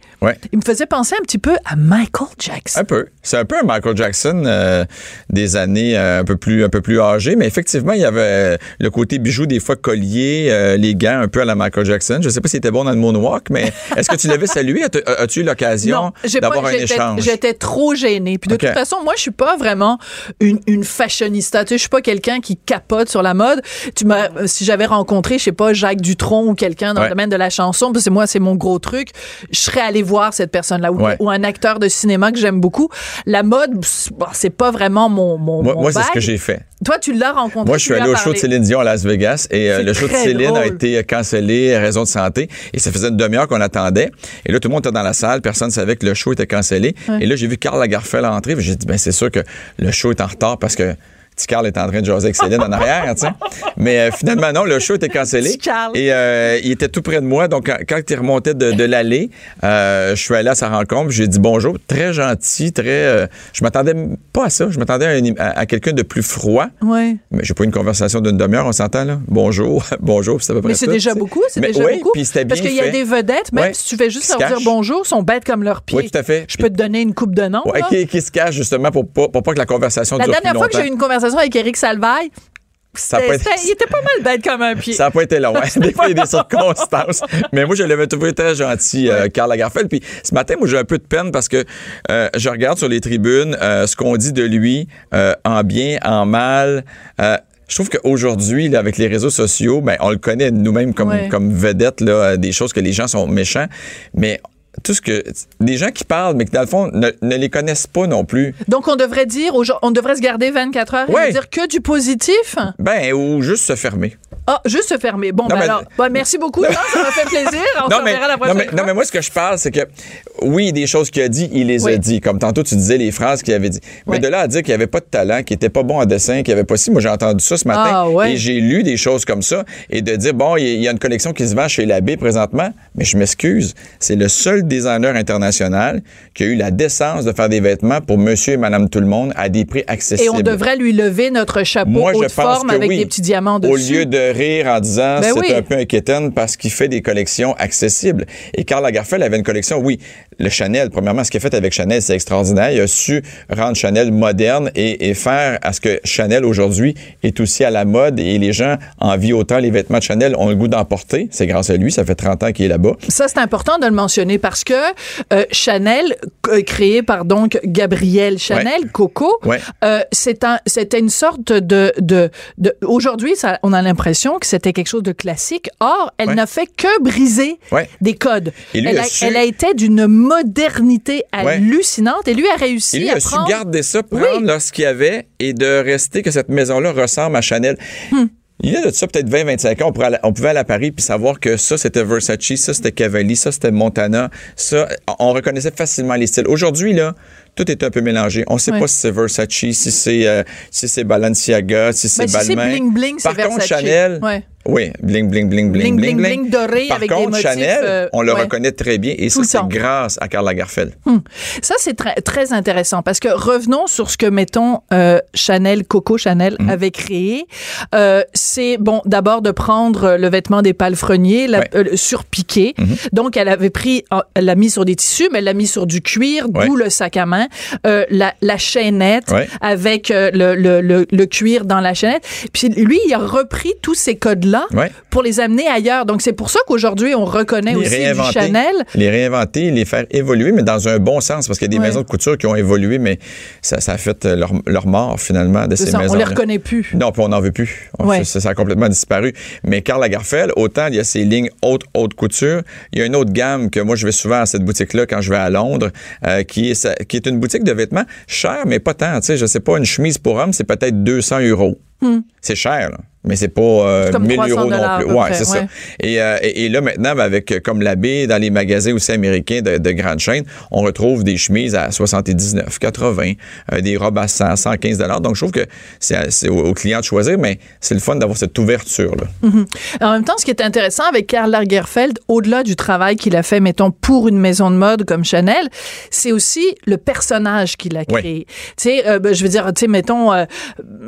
Il me faisait penser un petit peu à Michael Jackson.
Un peu. C'est un peu un Michael Jackson euh, des années euh, un peu plus un peu plus âgées, mais effectivement, il y avait euh, le côté bijou des fois collier, euh, les gants un peu à la Michael Jackson. Je sais pas s'il était bon dans le moonwalk, mais est-ce que tu l'avais salué? As-tu- eu l'occasion d'avoir un
j'étais-
échange?
J'étais trop gênée. Puis de toute façon, moi, je suis pas vraiment une, une fashionista. Tu sais, je suis pas quelqu'un qui capote sur la mode. Tu m'as, si j'avais rencontré, je sais pas, Jacques Dutronc ou quelqu'un dans
Ouais.
le domaine de la chanson, parce que moi, c'est mon gros truc, je serais allée voir cette personne-là ou,
Ouais.
ou un acteur de cinéma que j'aime beaucoup. La mode, c'est- bon, c'est pas vraiment mon, mon,
Moi,
mon
moi, c'est ce que j'ai fait.
Toi, tu l'as rencontré.
Moi, je suis allé au show de. Céline Dion à Las Vegas et euh, le show de Céline a été cancellé à raison de santé et ça faisait une demi-heure qu'on attendait et là tout le monde était dans la salle, personne ne savait que le show était cancellé et là j'ai vu Karl Lagerfeld entrer, puis j'ai dit ben c'est sûr que le show est en retard parce que Petit Carl est en train de jaser avec Céline en arrière, tu sais. Mais euh, finalement, non, le show était cancellé. Et euh, il était tout près de moi. Donc, quand, il remontait de, de l'allée, euh, je suis allé à sa rencontre. J'ai dit bonjour. Très gentil, très... je m'attendais pas à ça. Je m'attendais à, un- à- à quelqu'un de plus froid.
Ouais.
Mais j'ai pas eu une conversation d'une demi-heure, on s'entend, là? Bonjour, bonjour, c'est à peu près
Mais c'est déjà beaucoup, c'est déjà
oui,
beaucoup.
puis
Parce qu'il y a des vedettes, même
Ouais.
si tu fais juste leur dire bonjour, sont bêtes comme leurs pieds.
Oui, tout à fait.
Je peux te donner une coupe de nom. Là.
qui, qui se cache justement pour pas, pour pas que la conversation
La
dure
dernière
plus
fois que j'ai eu une conversation avec Eric Salvaille,
Ça été-
il était pas mal bête comme un pied.
Ça n'a pas été long. hein. Des fois, il y a des circonstances. Mais moi, je l'avais trouvé très gentil, euh, Karl Lagerfeld. Puis ce matin, moi, j'ai un peu de peine parce que euh, je regarde sur les tribunes euh, ce qu'on dit de lui, euh, en bien, en mal. Je trouve qu'aujourd'hui, avec les réseaux sociaux, ben, on le connaît nous-mêmes comme,
Ouais.
comme vedette, là, des choses que les gens sont méchants. Mais tout ce que. Des gens qui parlent, mais qui, dans le fond, ne, ne les aujourd'hui pas non plus.
Donc, on devrait dire, on devrait se garder 24 heures et
Ouais.
ne dire que du positif?
Ben, ou juste se fermer.
Ah, juste se fermer. Bon,
Non,
ben
mais-
alors, ben, merci beaucoup. Non, ça m'a fait plaisir. On
non,
se
mais,
la
non,
prochaine
mais,
fois.
non, mais moi, ce que je parle, c'est que oui, des choses qu'il a dit, il les
Oui.
a dit. Comme tantôt, tu disais les phrases qu'il avait dit. Mais
Oui.
de là à dire qu'il avait pas de talent, qu'il était pas bon en dessin, qu'il avait pas si. Moi, j'ai entendu ça ce matin.
Ah, ouais.
Et j'ai lu des choses comme ça. Et de dire, bon, il y a une collection qui se vend chez l'abbé présentement. Mais je m'excuse. C'est le seul designer international qui a eu la décence de faire des vêtements pour monsieur et madame tout le monde à des prix accessibles.
Et on devrait lui lever notre chapeau
Moi,
haute
je pense
forme
que
avec
oui.
des petits diamants
Au
dessus.
lieu de rire en disant
Ben
c'est
oui.
un peu inquiétant parce qu'il fait des collections accessibles. Et Karl Lagerfeld avait une collection, oui, le Chanel, premièrement, ce qu'il a fait avec Chanel, c'est extraordinaire. Il a su rendre Chanel moderne et, et faire à ce que Chanel aujourd'hui est aussi à la mode et les gens envient autant les vêtements de Chanel, ont le goût d'en porter. C'est grâce à lui, ça fait 30 ans qu'il est là-bas.
Ça, c'est important de le mentionner parce que euh, Chanel, euh, créé par donc Gabrielle Chanel, Coco,
Ouais.
euh, un, c'était une sorte de, de, de aujourd'hui, on a l'impression que c'était quelque chose de classique. Or, elle
Ouais.
n'a fait que briser des codes.
Et lui
elle,
a
a,
su-
elle a été d'une modernité
Ouais.
hallucinante et lui a réussi
lui
à
a su garder ça, prendre là, ce qu'il y avait et de rester que cette maison-là ressemble à Chanel.
Hmm.
Il y a de ça peut-être 20-25 ans, on, pourrait aller- on pouvait aller à Paris puis savoir que ça, c'était Versace, ça, c'était Cavalli, ça, c'était Montana. Ça, on reconnaissait facilement les styles. Aujourd'hui, là, tout est un peu mélangé. On sait
Ouais.
pas si c'est Versace, si c'est euh, si c'est Balenciaga, si c'est
Ben, si c'est
Balmain.
bling bling, c'est
Par contre,
Versace.
Chanel,
Ouais.
Oui, bling bling bling
Bling,
bling
bling,
bling
bling doré
Par
avec des
contre,
motifs,
Chanel,
euh,
on le
ouais.
reconnaît très bien et
Tout
ça, c'est grâce à Karl Lagerfeld.
Ça, c'est très, très intéressant parce que revenons sur ce que, mettons, euh, Chanel, Coco Chanel
Mhm.
avait créé. Euh, c'est, bon, d'abord de prendre le vêtement des palefreniers, la,
Ouais.
surpiqué.
Mhm.
Donc, elle avait pris, euh, elle l'a mis sur des tissus, mais elle l'a mis sur du cuir,
Ouais.
d'où le sac à main, la, la chaînette avec le, le, le, le cuir dans la chaînette. Puis lui, il a repris tous ces codes-là
Ouais.
pour les amener ailleurs. Donc, c'est pour ça qu'aujourd'hui, on reconnaît
les
aussi du Chanel.
les réinventer, les faire évoluer, mais dans un bon sens, parce qu'il y a des
Ouais.
maisons de couture qui ont évolué, mais ça, ça a fait euh, leur, leur mort finalement de ces
ça, on
maisons.
les reconnaît plus.
Non, puis on n'en veut plus. On-
Ouais.
ça, ça a complètement disparu. Mais Karl Lagerfeld, autant il y a ses lignes haute, haute couture, il y a une autre gamme que moi je vais souvent à cette boutique-là quand je vais à Londres, euh, qui, est, sa- qui est une boutique de vêtements chère, mais pas tant. Tu sais, je sais pas, une chemise pour homme, c'est peut-être 200 euros. C'est cher, là. Mais c'est pas euh,
Hmm. C'est comme
1000
300
euros non plus. Ouais, c'est
ouais.
ça. Et, euh, et, et là, maintenant, avec comme l'abbé, dans les magasins aussi américains de, de grandes chaînes, on retrouve des chemises à 79, 80, euh, des robes à 100, 115 dollars. Donc, je trouve que c'est au, au client de choisir, mais c'est le fun d'avoir cette ouverture-là.
En même temps, ce qui est intéressant avec Karl Lagerfeld, au-delà du travail qu'il a fait, mettons, pour une maison de mode comme Chanel, c'est aussi le personnage qu'il a
Ouais.
créé. Tu sais, euh, ben, je veux dire, tu sais, mettons, euh,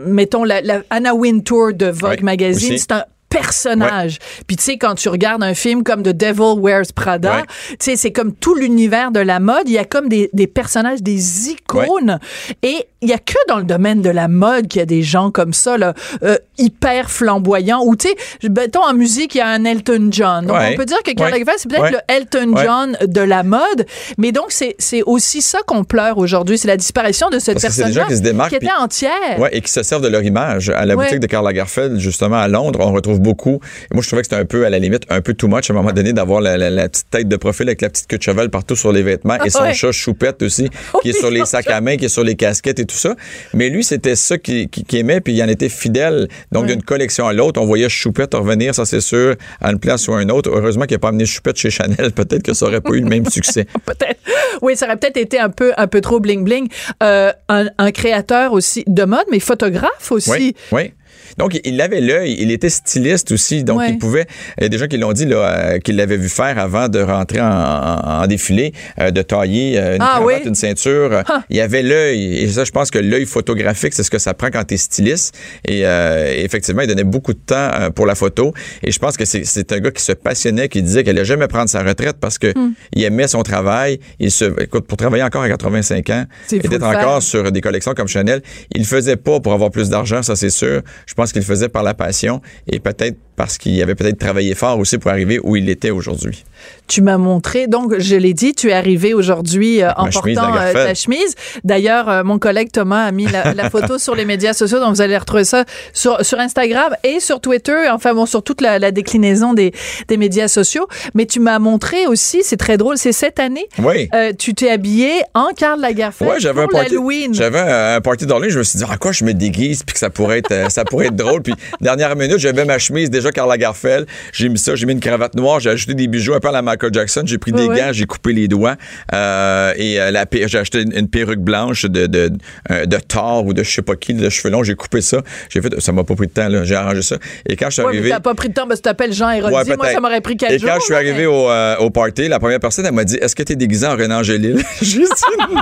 mettons la, la Anna Wintour de Vogue
Ouais,
Magazine, c'est un personnage. Puis tu sais, quand tu regardes un film comme The Devil Wears Prada,
Ouais.
tu sais, c'est comme tout l'univers de la mode. Il y a comme des, des personnages, des icônes. Et il y a que dans le domaine de la mode qu'il y a des gens comme ça, là, euh, hyper flamboyants. Ou tu sais, mettons en musique, il y a un Elton John. Donc on peut dire que Karl. Lagerfeld, c'est peut-être le Elton. John de la mode. Mais donc, c'est aussi ça qu'on pleure aujourd'hui. C'est la disparition de cette personne-là
qui
qui était
puis-
entière.
Ouais, et qui se servent de leur image. À la boutique de Karl Lagerfeld, justement, à Londres, on retrouve beaucoup. Et moi, je trouvais que c'était un peu, à la limite, un peu too much à un moment donné d'avoir la, la- la petite tête de profil avec la petite queue de cheval partout sur les vêtements et son
Ouais.
chat choupette aussi, qui est sur les sacs à main, qui est sur les casquettes et tout ça. Mais lui, c'était ça qu'il qui, qui aimait, puis il en était fidèle. Donc, d'une collection à l'autre, on voyait Choupette revenir, ça c'est sûr, à une place ou à une autre. Heureusement qu'il n'a pas amené Choupette chez Chanel. Peut-être que ça aurait pas eu le même succès.
peut-être. Oui, ça aurait peut-être été un peu, un peu trop bling bling. Euh, un, un créateur aussi de mode, mais photographe aussi.
Oui, oui. Donc, il avait l'œil. Il était styliste aussi. Donc,
Ouais.
il pouvait. Il y a des gens qui l'ont dit, là, euh, qu'il l'avait vu faire avant de rentrer en, en- en défilé, euh, de tailler euh, une
Ah,
cravate,
oui?
une ceinture. Il avait l'œil. Et ça, je pense que l'œil photographique, c'est ce que ça prend quand tu es styliste. Et euh, effectivement, il donnait beaucoup de temps pour la photo. Et je pense que c'est- un gars qui se passionnait, qui disait qu'il allait jamais prendre sa retraite parce que
Hmm.
il aimait son travail. Il se, écoute, pour travailler encore à 85 ans, et d'être encore sur des collections comme Chanel, il le faisait pas pour avoir plus d'argent, ça c'est sûr. Je pense qu'il le faisait par la passion et peut-être parce qu'il avait peut-être travaillé fort aussi pour arriver où il était aujourd'hui.
Tu m'as montré, donc je l'ai dit, tu es arrivé aujourd'hui euh, en
chemise
portant euh, ta chemise. D'ailleurs, euh, mon collègue Thomas a mis la, la photo sur les médias sociaux, donc vous allez retrouver ça sur, sur Instagram et sur Twitter, enfin bon, sur toute la, la déclinaison des, des médias sociaux. Mais tu m'as montré aussi, c'est très drôle, c'est cette année,
Oui.
tu t'es habillé en Karl Lagerfeld
Ouais, j'avais
pour
party.
l'Halloween.
J'avais un, party d'Halloween. Je me suis dit, à quoi je me déguise puis que ça pourrait être, ça pourrait être drôle. Puis dernière minute, j'avais ma chemise déjà Karl Lagerfeld. J'ai mis ça, j'ai mis une cravate noire, j'ai ajouté des bijoux un peu à la Michael Jackson. J'ai pris des gants, j'ai coupé les doigts euh, et euh, la j'ai acheté une, une perruque blanche de de, euh, de Thor ou de je sais pas qui, de cheveux longs. J'ai coupé ça. J'ai fait, ça m'a pas pris de temps là. J'ai arrangé ça. Et quand je suis
Ouais,
arrivé,
pas pris de temps parce que tu t'appelles Jean Héroldi.
Ouais,
Moi, ça m'aurait pris quatre
Et
jours.
quand je suis arrivé
mais-
au, euh, au party, la première personne, elle m'a dit Est-ce que tu es déguisé en Renan Gélil J'ai dit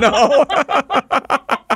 non.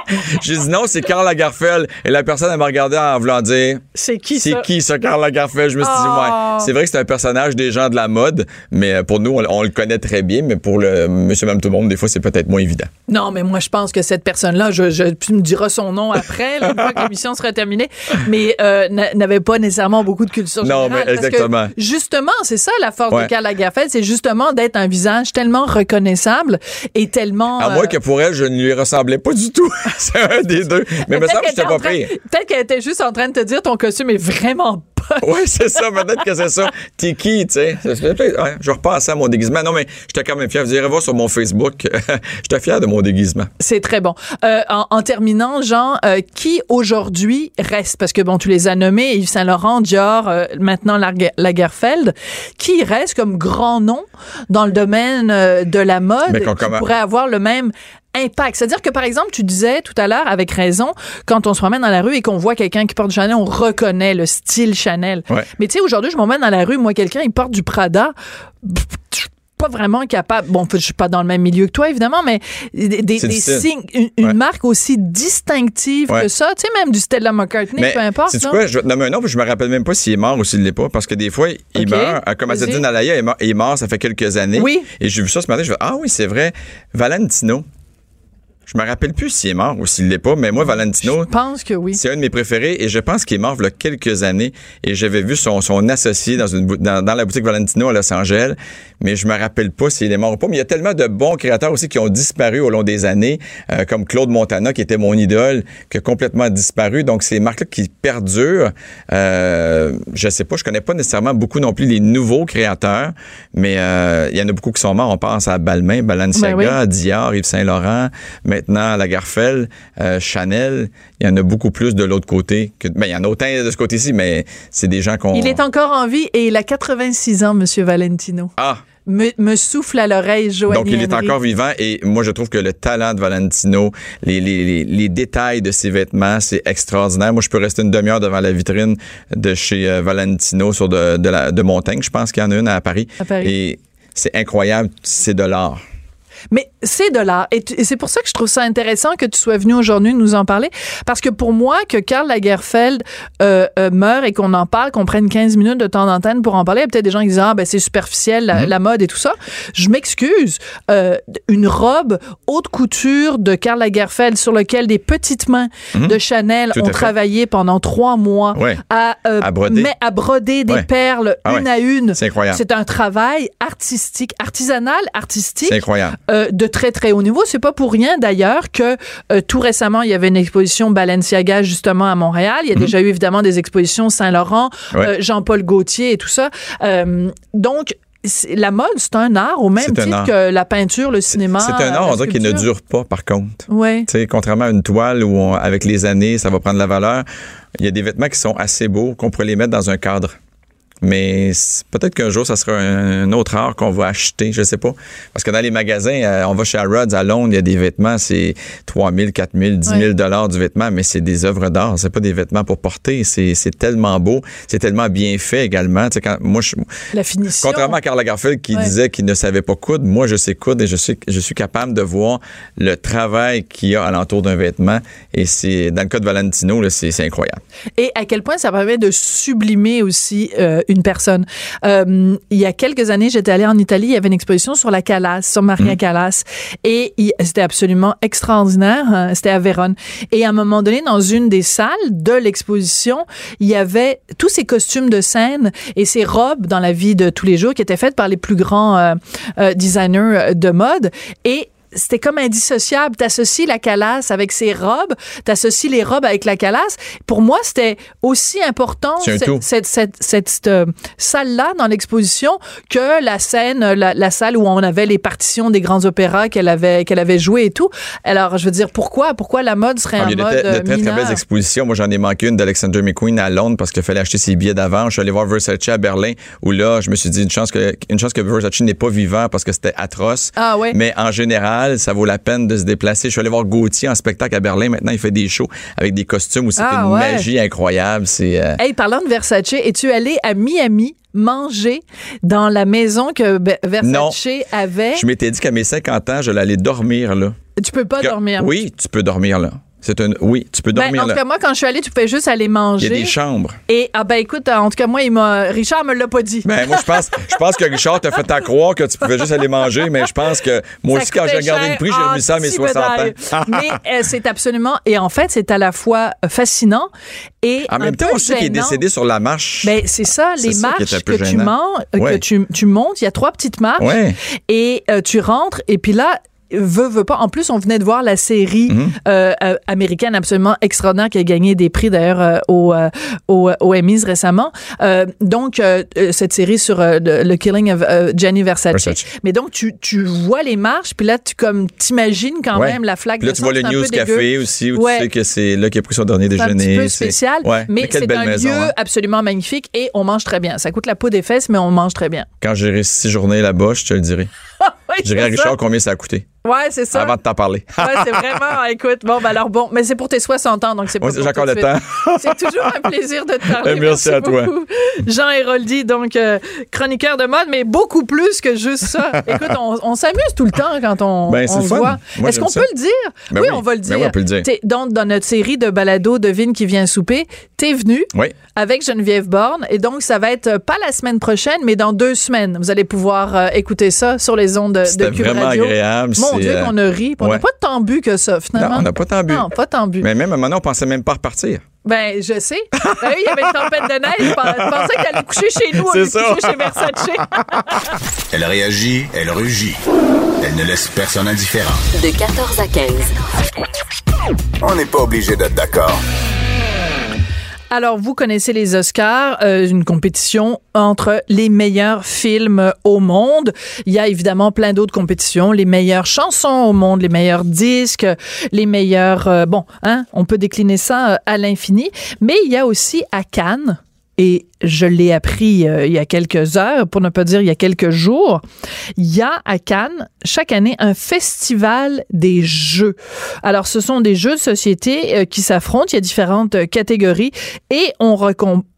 J'ai dit non, c'est Karl Lagerfeld. Et la personne, elle m'a regardé en voulant dire
C'est qui
C'est
ça?
qui ça, Karl Lagerfeld? Je me suis dit
Oh.
Ouais, c'est vrai que c'est un personnage des gens de la mode, mais euh, pour nous, on, on le connaît très bien, mais pour le monsieur, même tout le monde, des fois, c'est peut-être moins évident.
Non, mais moi, je pense que cette personne-là, je, je- tu me diras son nom après, là, une fois que l'émission sera terminée, mais euh, n'a- n'avait pas nécessairement beaucoup de culture
Non,
générale.
mais exactement.
justement, c'est ça la force
Ouais.
de Karl Lagerfeld, c'est justement d'être un visage tellement reconnaissable et tellement...
À
euh,
moins que pour elle, je ne lui ressemblais pas du tout. c'est un des deux. Mais il me semble que j'étais pas pris.
Peut-être qu'elle était juste en train de te dire ton costume est vraiment pas...
Oui, c'est ça. Peut-être que c'est ça. T'es qui, tu sais? Ouais, je repense à mon déguisement. Non, mais j'étais quand même fier. Vous irez voir sur mon Facebook. j'étais fier de mon déguisement.
C'est très bon. Euh, en, en terminant, Jean, euh, qui aujourd'hui reste, parce que bon, tu les as nommés, Yves Saint-Laurent, Dior, euh, maintenant Lager- Lagerfeld, qui reste comme grand nom dans le domaine euh, de la mode,
Mais
qui pourrait avoir le même impact. C'est-à-dire que, par exemple, tu disais tout à l'heure, avec raison, quand on se promène dans la rue et qu'on voit quelqu'un qui porte du Chanel, on reconnaît le style Chanel.
Ouais.
Mais tu sais, aujourd'hui, je m'emmène dans la rue, moi, quelqu'un, il porte du Prada. Pff, pas vraiment capable. Bon, je suis pas dans le même milieu que toi, évidemment, mais des,
C'est
signes, une, une
Ouais.
marque aussi distinctive
Ouais.
que ça, tu sais, même du Stella McCartney,
Mais
peu importe. là.
quoi? Je vais te nommer un nom, puis je me rappelle même pas s'il est mort ou s'il l'est pas, parce que des fois, il meurt. Comme
Vas-y.
Azzedine Alaya est mort, est mort, ça fait quelques années.
Oui.
Et j'ai vu ça ce matin, je fais, ah oui, c'est vrai. Valentino. Je me rappelle plus s'il est mort ou s'il l'est pas, mais moi, Valentino.
Je pense que oui.
C'est un de mes préférés et je pense qu'il est mort il y a quelques années et j'avais vu son, son associé dans, une, bou- dans, dans la boutique Valentino à Los Angeles, mais je me rappelle pas s'il est mort ou pas. Mais il y a tellement de bons créateurs aussi qui ont disparu au long des années, euh, comme Claude Montana qui était mon idole, qui a complètement disparu. Donc ces marques-là qui perdurent, euh, je sais pas, je connais pas nécessairement beaucoup non plus les nouveaux créateurs, mais euh, il y en a beaucoup qui sont morts. On pense à Balmain, Balenciaga,
Ben
Dior, Yves Saint Laurent, maintenant Lagerfeld, euh, Chanel. Il y en a beaucoup plus de l'autre côté. Que, ben, il y en a autant de ce côté-ci, mais c'est des gens qu'on.
Il est encore en vie et il a 86 ans, Monsieur Valentino.
Ah,
Me, me souffle à l'oreille, Joanie
donc il est
Henry.
encore vivant et moi je trouve que le talent de Valentino, les, les, les, les détails de ses vêtements, c'est extraordinaire. Moi je peux rester une demi-heure devant la vitrine de chez euh, Valentino sur de, de, la, de Montaigne. Je pense qu'il y en a une à Paris.
À Paris.
Et c'est incroyable, c'est de l'art.
Mais c'est de l'art. Et, c'est pour ça que je trouve ça intéressant que tu sois venu aujourd'hui nous en parler. Parce que pour moi, que Karl Lagerfeld euh, euh, meure et qu'on en parle, qu'on prenne 15 minutes de temps d'antenne pour en parler, il y a peut-être des gens qui disent, ah, ben, c'est superficiel,
Mhm.
la, la mode et tout ça. Je m'excuse. Euh, une robe haute couture de Karl Lagerfeld sur lequel des petites mains de Chanel
Mhm. Tout à
ont travaillé pendant trois mois
Ouais.
à, euh,
À broder.
mais à broder des
Ouais.
perles
Ah
une
ouais.
à une.
C'est incroyable.
C'est un travail artistique, artisanal, artistique.
C'est incroyable.
Euh, de très très haut niveau. C'est pas pour rien d'ailleurs que euh, tout récemment il y avait une exposition Balenciaga justement à Montréal. Il y a déjà eu évidemment des expositions Saint-Laurent,
Mhm. Ouais.
euh, Jean-Paul Gaultier et tout ça. Donc la mode, c'est un art au même titre que la peinture, le cinéma.
C'est un art, on dirait qu'il ne dure pas, par contre.
Ouais.
Tu sais, contrairement à une toile où, on- avec les années, ça va prendre la valeur, il y a des vêtements qui sont assez beaux, qu'on pourrait les mettre dans un cadre. Mais peut-être qu'un jour, ça sera un, autre art qu'on va acheter, je sais pas. Parce que dans les magasins, euh, on va chez Harrods à Londres, il y a des vêtements, c'est 3 000, 4 000, 10 000 dollars du vêtement, mais c'est des œuvres d'art, c'est pas des vêtements pour porter. C'est tellement beau, c'est tellement bien fait également. Tu quand, moi, je,
La finition.
Contrairement à Karl Lagerfeld qui
Ouais.
disait qu'il ne savait pas coudre, moi je sais coudre et je suis, je suis capable de voir le travail qu'il y a alentour d'un vêtement. Et c'est dans le cas de Valentino, c'est incroyable.
et à quel point ça permet de sublimer aussi euh, une personne. Euh, il y a quelques années, j'étais allée en Italie, il y avait une exposition sur la Callas, sur Maria
Mm.
Callas, et il- c'était absolument extraordinaire. hein, C'était à Vérone. Et à un moment donné, dans une des salles de l'exposition, il y avait tous ces costumes de scène et ces robes dans la vie de tous les jours qui étaient faites par les plus grands euh, euh, designers de mode. Et c'était comme indissociable. T'associes la calasse avec ses robes, t'associes les robes avec la calasse. Pour moi, c'était aussi important cette, cette, cette, cette, euh, salle-là dans l'exposition que la scène, la, la salle où on avait les partitions des grands opéras qu'elle avait, qu'elle avait joué et tout. Alors, je veux dire, pourquoi, pourquoi la mode serait
Ah,
un
il y a
mode
de, très- de
euh,
très, très belles expositions. Moi, j'en ai manqué une d'Alexander McQueen à Londres parce qu'il fallait acheter ses billets d'avance. Je suis allé voir Versace à Berlin où là, je me suis dit une chance que, une chance que Versace n'est pas vivant parce que c'était atroce.
Ah ouais.
Mais en général, ça vaut la peine de se déplacer. Je suis allé voir Gauthier en spectacle à Berlin. Maintenant, il fait des shows avec des costumes où c'est
Ah
une
ouais.
magie incroyable. C'est, euh,
Hey, parlant de Versace, es-tu allé à Miami manger dans la maison que Versace avait?
Je m'étais dit qu'à mes 50 ans, je allais dormir là.
Tu peux pas
Que-
dormir.
Oui, tu peux dormir là. C'est un oui, tu peux
Ben,
dormir
en tout
là.
cas, moi, quand je suis allée, tu pouvais juste aller
Il y
manger.
a des chambres.
Et, ah ben écoute, en tout cas, moi, il m'a, Richard me l'a pas dit.
Ben, moi, je pense, je pense que Richard t'a fait à croire que tu pouvais juste aller manger, mais je pense que moi
Ça
aussi, quand j'ai regardé le prix, j'ai
en
remis ça à mes
petit
60
bedaille.
ans.
Mais euh, c'est absolument. Et en fait, c'est à la fois euh, fascinant et.
En
un
même temps, sait qu'il est décédé sur la marche.
Ben, c'est ça, les
qui
marches que tu,
gênant.
mens- euh, que tu, tu montes, il y a trois petites marches
Ouais.
et euh, tu rentres et puis là, veut, veut pas. En plus, on venait de voir la série
Mhm.
euh, euh, américaine absolument extraordinaire qui a gagné des prix d'ailleurs euh, au, euh, au, au Emmys récemment. Donc, cette série sur le, le killing of Gianni Versace.
Versace.
Mais donc, tu, tu vois les marches, puis là, tu comme t'imagines quand
Ouais.
même la flaque
Puis là,
de
tu vois le News. Café aussi, où
Ouais.
tu sais que c'est là qu'il a pris son dernier
C'est un
déjeuner.
petit peu spécial,
Ouais.
mais, c'est un
maison.
lieu
hein.
absolument magnifique et on mange très bien. Ça coûte la peau des fesses, mais on mange très bien.
Quand j'irai six journées là-bas, je te le dirai.
Ouais,
Je dirai à
ça.
Richard combien ça a coûté?
Ouais, c'est ça.
avant de t'en parler.
Ouais, c'est vraiment, écoute, bon, ben alors bon, mais c'est pour tes 60 ans, donc c'est pas pour
j'ai encore le temps.
C'est toujours un plaisir de te parler.
Merci à toi.
beaucoup. Jean Héroldi, donc euh, chroniqueur de mode, mais beaucoup plus que juste ça. Écoute, on, on s'amuse tout le temps quand on,
Ben,
on
le
se
fun.
voit. Est-ce qu'on peut le dire?
Ben
oui,
oui.
on va le
Ben
dire.
oui, on peut le dire.
T'es- donc, dans notre série de balado Devine qui vient souper, t'es venu
Oui.
avec Geneviève Borne. Et donc, ça va être pas la semaine prochaine, mais dans deux semaines. Vous allez pouvoir euh, écouter ça sur les ondes de, de
C'était
Cube
vraiment
Radio.
agréable.
Mon Dieu,
euh,
qu'on a ri. On n'a
ouais.
pas tant bu que ça, finalement.
Non, on n'a pas tant bu.
Non, pas tant bu.
Mais même à un moment, donné, on pensait même pas repartir.
Ben, je sais. Ben oui, il y avait une tempête de neige. Je pensais qu'elle allait coucher chez nous coucher chez Versace.
Elle réagit, elle rugit. Elle ne laisse personne indifférent.
De 14 à 15.
On n'est pas obligé d'être d'accord.
Alors, vous connaissez les Oscars, euh, une compétition entre les meilleurs films au monde. Il y a évidemment plein d'autres compétitions, les meilleures chansons au monde, les meilleurs disques, les meilleurs... euh, bon, hein, on peut décliner ça euh, à l'infini. Mais il y a aussi à Cannes, et je l'ai appris euh, il y a quelques heures, pour ne pas dire il y a quelques jours, il y a à Cannes chaque année un festival des jeux. Alors, ce sont des jeux de société euh, qui s'affrontent, il y a différentes euh, catégories et on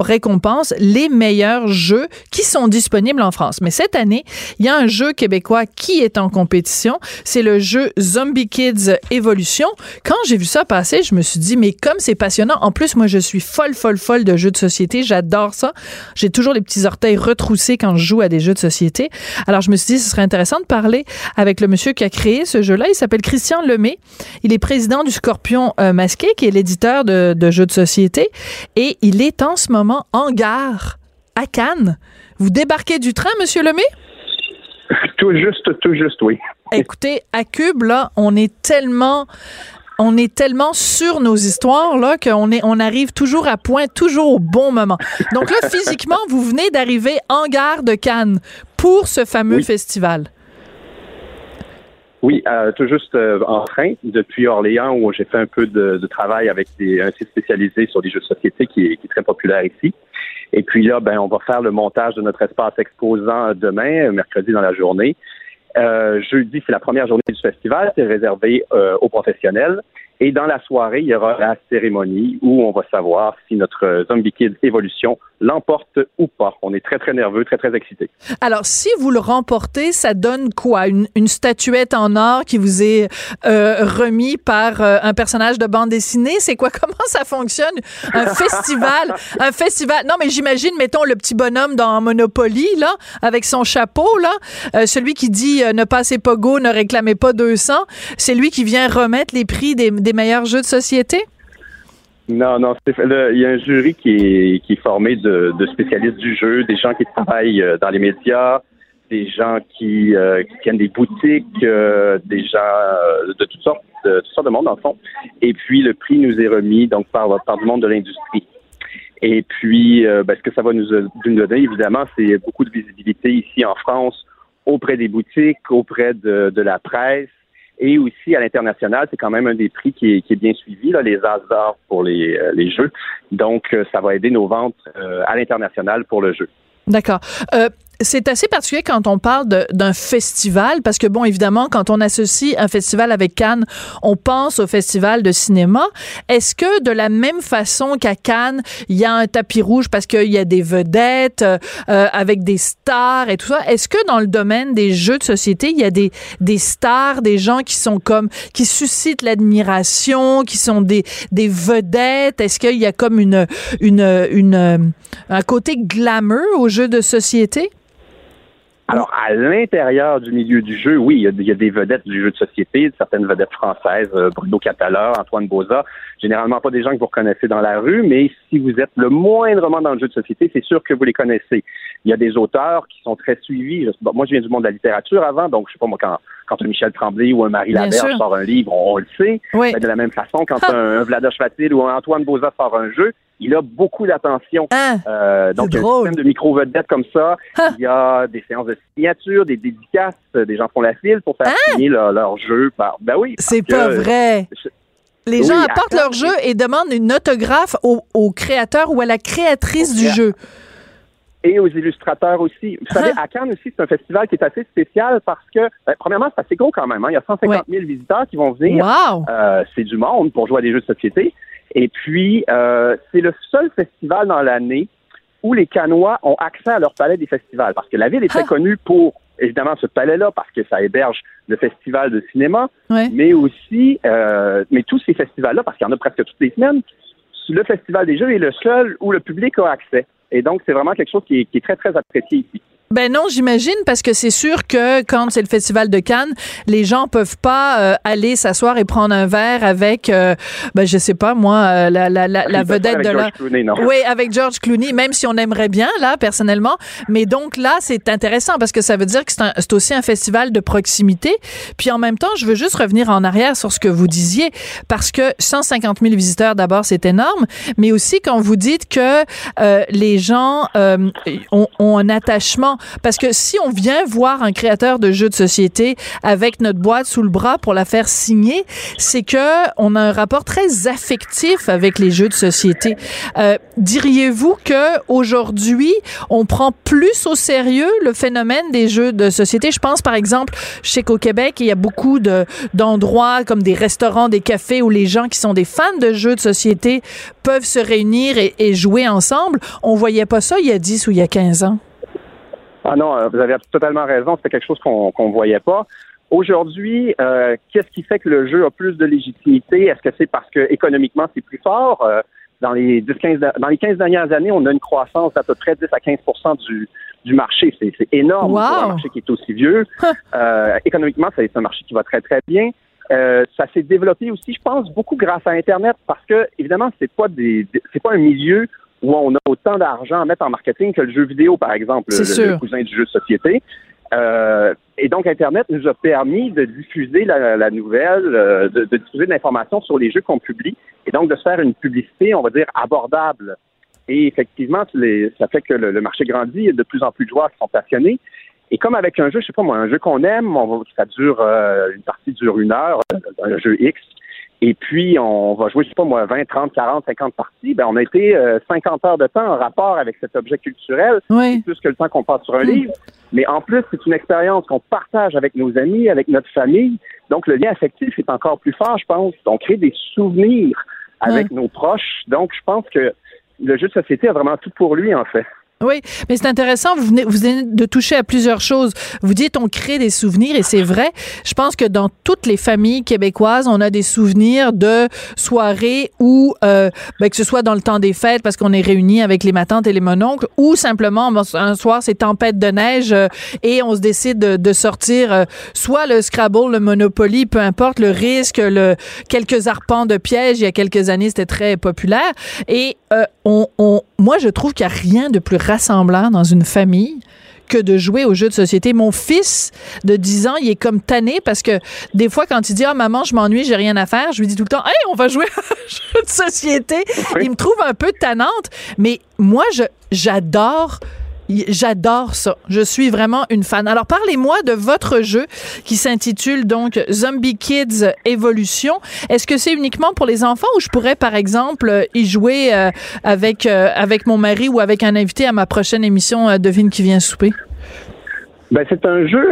récompense les meilleurs jeux qui sont disponibles en France. Mais cette année, il y a un jeu québécois qui est en compétition, c'est le jeu Zombie Kids Evolution. Quand j'ai vu ça passer, je me suis dit, mais comme c'est passionnant, en plus, moi, je suis folle, folle, folle de jeux de société, j'adore ça. J'ai toujours les petits orteils retroussés quand je joue à des jeux de société. Alors, je me suis dit, ce serait intéressant de parler avec le monsieur qui a créé ce jeu-là. Il s'appelle Christian Lemay. Il est président du Scorpion euh, Masqué, qui est l'éditeur de, de jeux de société. Et il est en ce moment en gare à Cannes. Vous débarquez du train, monsieur Lemay?
Tout juste, tout juste, oui.
Écoutez, à Cube, là, on est tellement on est tellement sur nos histoires là qu'on est on arrive toujours à point, toujours au bon moment. Donc là, physiquement, vous venez d'arriver en gare de Cannes pour ce fameux festival.
Oui, euh, tout juste euh, en train depuis Orléans où j'ai fait un peu de, travail avec des, un site spécialisé sur les jeux de société qui est, qui est, très populaire ici. Et puis là, ben, on va faire le montage de notre espace exposant demain, mercredi dans la journée. Euh, jeudi, c'est la première journée du festival, c'est réservé euh, aux professionnels. Et dans la soirée, il y aura la cérémonie où on va savoir si notre Zombie Kid Evolution l'emporte ou pas. On est très, très nerveux, très, très excité.
Alors, si vous le remportez, ça donne quoi? Une, une statuette en or qui vous est euh, remis par euh, un personnage de bande dessinée? C'est quoi? Comment ça fonctionne? Un festival? un festival? Non, mais j'imagine, mettons, le petit bonhomme dans Monopoly, là, avec son chapeau, là, euh, celui qui dit ne passez pas go, ne réclamez pas 200. C'est lui qui vient remettre les prix des, des meilleurs jeux de société?
Non, non, il y a un jury qui est, qui est formé de, spécialistes du jeu, des gens qui travaillent euh, dans les médias, des gens qui, euh, qui tiennent des boutiques, euh, des gens de toutes sortes, de toutes sortes de monde le fond. Et puis le prix nous est remis donc par, par du monde de l'industrie. Et puis, ben, ce que ça va nous, nous donner, évidemment, c'est beaucoup de visibilité ici en France auprès des boutiques, auprès de la presse et aussi à l'international, c'est quand même un des prix qui est, bien suivi, là, les As pour les, euh, les jeux. Donc, euh, ça va aider nos ventes euh, à l'international pour le jeu.
D'accord c'est assez particulier quand on parle d'un festival, parce que bon, évidemment, quand on associe un festival avec Cannes, on pense au festival de cinéma. Est-ce que de la même façon qu'à Cannes, il y a un tapis rouge parce qu'il y a des vedettes euh, avec des stars et tout ça, est-ce que dans le domaine des jeux de société, il y a des, des stars, des gens qui sont comme, qui suscitent l'admiration, qui sont des, des vedettes? Est-ce qu'il y a comme une, une, une, un côté glamour aux jeux de société?
Alors, à l'intérieur du milieu du jeu, oui, il y, a, des vedettes du jeu de société, certaines vedettes françaises, euh, Bruno Catala, Antoine Boza, généralement pas des gens que vous reconnaissez dans la rue, mais si vous êtes le moindrement dans le jeu de société, c'est sûr que vous les connaissez. Il y a des auteurs qui sont très suivis. moi, je viens du monde de la littérature avant, donc je sais pas moi, quand, quand un Michel Tremblay ou un Marie Laberge sort un livre, on, le sait. Mais de la même façon, quand un, un Fatil ou un Antoine Boza sort un jeu, il a beaucoup d'attention.
Ah,
euh, donc, un système de micro-vedettes comme ça. Ah. Il y a des séances de signature, des dédicaces. Des gens font la file pour faire ah. signer leur, jeu. Par... Ben oui.
C'est pas vrai. Les gens apportent leur jeu et demandent une autographe au, créateur ou à la créatrice du jeu.
Et aux illustrateurs aussi. Vous savez, à Cannes aussi, c'est un festival qui est assez spécial parce que, ben, premièrement, c'est assez gros quand même. Hein. Il y a 150 000 visiteurs qui vont venir.
Wow.
Euh, c'est du monde pour jouer à des jeux de société. Et puis, euh, c'est le seul festival dans l'année où les Canois ont accès à leur palais des festivals. Parce que la ville est très ah. connue pour, évidemment, ce palais-là, parce que ça héberge le festival de cinéma, mais aussi, euh, mais tous ces festivals-là, parce qu'il y en a presque toutes les semaines, le Festival des Jeux est le seul où le public a accès. Et donc, c'est vraiment quelque chose qui est, qui est très, très apprécié ici.
Ben non, j'imagine parce que c'est sûr que quand c'est le festival de Cannes, les gens peuvent pas euh, aller s'asseoir et prendre un verre avec, euh, ben je sais pas moi, euh, la, la, la, la vedette de la. Oui, avec George Clooney, même si on aimerait bien là personnellement. Mais donc là, c'est intéressant parce que ça veut dire que c'est aussi un festival de proximité. Puis en même temps, je veux juste revenir en arrière sur ce que vous disiez parce que 150 000 visiteurs d'abord, c'est énorme, mais aussi quand vous dites que les gens ont, ont un attachement parce que si on vient voir un créateur de jeux de société avec notre boîte sous le bras pour la faire signer, c'est que on a un rapport très affectif avec les jeux de société. Euh, diriez-vous que aujourd'hui, on prend plus au sérieux le phénomène des jeux de société? Je pense par exemple, je sais qu'au Québec, il y a beaucoup de d'endroits comme des restaurants, des cafés où les gens qui sont des fans de jeux de société peuvent se réunir et, jouer ensemble. On voyait pas ça il y a 10 ou il y a 15 ans.
Ah non, euh, vous avez totalement raison. C'était quelque chose qu'on ne voyait pas. Aujourd'hui, euh, qu'est-ce qui fait que le jeu a plus de légitimité? Est-ce que c'est parce que économiquement c'est plus fort? Euh, dans les 10, 15, dans les 15 dernières années, on a une croissance d'à peu près 10 à 15% du, du marché. C'est énorme pour un marché qui est aussi vieux. économiquement, c'est un marché qui va très, très bien. ça s'est développé aussi, je pense, beaucoup grâce à Internet parce que, évidemment, c'est pas des, c'est pas un milieu où on a autant d'argent à mettre en marketing que le jeu vidéo, par exemple, le, cousin du jeu de société. Euh, et donc, Internet nous a permis de diffuser la, nouvelle, euh, de, diffuser de l'information sur les jeux qu'on publie, et donc de se faire une publicité, on va dire, abordable. Et effectivement, ça fait que le, marché grandit, il y a de plus en plus de joueurs qui sont passionnés. Et comme avec un jeu, je sais pas moi, un jeu qu'on aime, on ça dure, euh, une partie dure une heure, un jeu X, et puis, on va jouer, je sais pas moi, 20, 30, 40, 50 parties. Ben, on a été 50 euh, heures de temps en rapport avec cet objet culturel,
oui.
plus que le temps qu'on passe sur un livre. Mais en plus, c'est une expérience qu'on partage avec nos amis, avec notre famille. Donc, le lien affectif est encore plus fort, je pense. On crée des souvenirs avec nos proches. Donc, je pense que le jeu de société a vraiment tout pour lui, en fait.
Oui, mais c'est intéressant. Vous venez, vous venez de toucher à plusieurs choses. Vous dites on crée des souvenirs et c'est vrai. Je pense que dans toutes les familles québécoises, on a des souvenirs de soirées où, euh, ben, que ce soit dans le temps des fêtes parce qu'on est réunis avec les matantes et les mononcles, ou simplement un soir c'est tempête de neige euh, et on se décide de, sortir euh, soit le Scrabble, le Monopoly, peu importe le risque, le quelques arpents de piège. Il y a quelques années, c'était très populaire et euh, on, on, moi je trouve qu'il n'y a rien de plus rassemblant dans une famille que de jouer aux jeux de société. Mon fils de 10 ans, il est comme tanné parce que des fois, quand il dit, ah, maman, je m'ennuie, j'ai rien à faire, je lui dis tout le temps, hey, on va jouer à un jeu de société. Il me trouve un peu tannante, mais moi, je, j'adore J'adore ça. Je suis vraiment une fan. Alors, parlez-moi de votre jeu qui s'intitule donc Zombie Kids Evolution. Est-ce que c'est uniquement pour les enfants ou je pourrais, par exemple, y jouer euh, avec, euh, avec mon mari ou avec un invité à ma prochaine émission euh, Devine qui vient souper?
Ben, c'est un jeu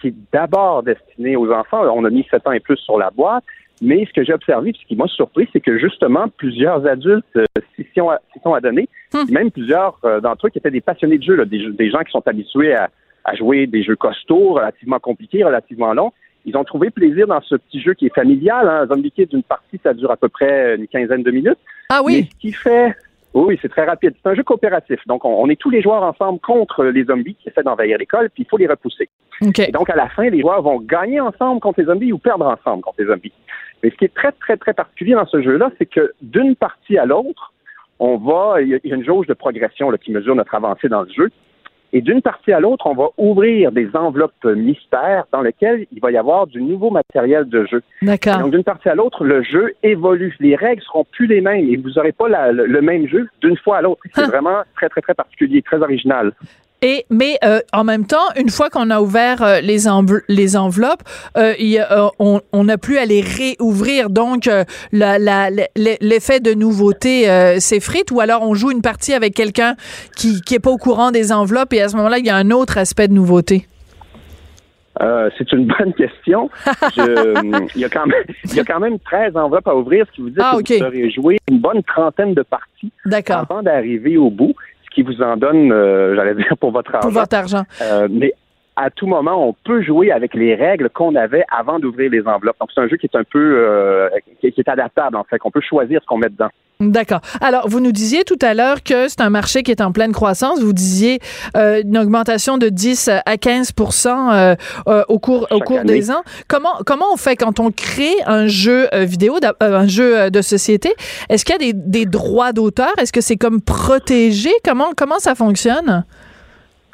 qui est d'abord destiné aux enfants. On a mis 7 ans et plus sur la boîte. Mais ce que j'ai observé, ce qui m'a surpris, c'est que justement, plusieurs adultes euh, s'y sont, sont adonnés, hmm. même plusieurs euh, d'entre eux qui étaient des passionnés de jeu, des, gens qui sont habitués à, jouer des jeux costauds, relativement compliqués, relativement longs. Ils ont trouvé plaisir dans ce petit jeu qui est familial. Hein. Zombie Kids, d'une partie, ça dure à peu près une quinzaine de minutes.
Ah oui.
Mais ce qui fait oui, c'est très rapide. C'est un jeu coopératif. Donc, on, est tous les joueurs ensemble contre les zombies qui essaient d'envahir l'école, puis il faut les repousser.
Et
donc, à la fin, les joueurs vont gagner ensemble contre les zombies ou perdre ensemble contre les zombies. Mais ce qui est très, très, très particulier dans ce jeu-là, c'est que d'une partie à l'autre, on va, il y a une jauge de progression là, qui mesure notre avancée dans le jeu. Et d'une partie à l'autre, on va ouvrir des enveloppes mystères dans lesquelles il va y avoir du nouveau matériel de jeu.
D'accord.
Donc, d'une partie à l'autre, le jeu évolue. Les règles seront plus les mêmes et vous n'aurez pas le, même jeu d'une fois à l'autre. C'est vraiment très, très, très particulier, très original.
Et mais euh, en même temps, une fois qu'on a ouvert euh, les, les enveloppes, euh, on n'a plus à les réouvrir. Donc, l'effet de nouveauté s'effrite. Ou alors, on joue une partie avec quelqu'un qui qui est pas au courant des enveloppes et à ce moment-là, il y a un autre aspect de nouveauté.
c'est une bonne question. il, y a quand même, il y a quand même 13 enveloppes à ouvrir, ce qui vous dit
ah,
que vous aurez joué une bonne trentaine de parties avant d'arriver au bout qui vous en donne, euh, j'allais dire, pour votre argent.
Pour votre argent.
Euh, mais à tout moment, on peut jouer avec les règles qu'on avait avant d'ouvrir les enveloppes. Donc, c'est un jeu qui est un peu, euh, qui, est adaptable, en fait, qu'on peut choisir ce qu'on met dedans.
D'accord. Alors, vous nous disiez tout à l'heure que c'est un marché qui est en pleine croissance. Vous disiez euh, une augmentation de 10 à 15 euh, euh, au cours, au cours des ans. Comment, comment on fait quand on crée un jeu vidéo, un jeu de société? Est-ce qu'il y a des, des droits d'auteur? Est-ce que c'est comme protégé? Comment, comment ça fonctionne?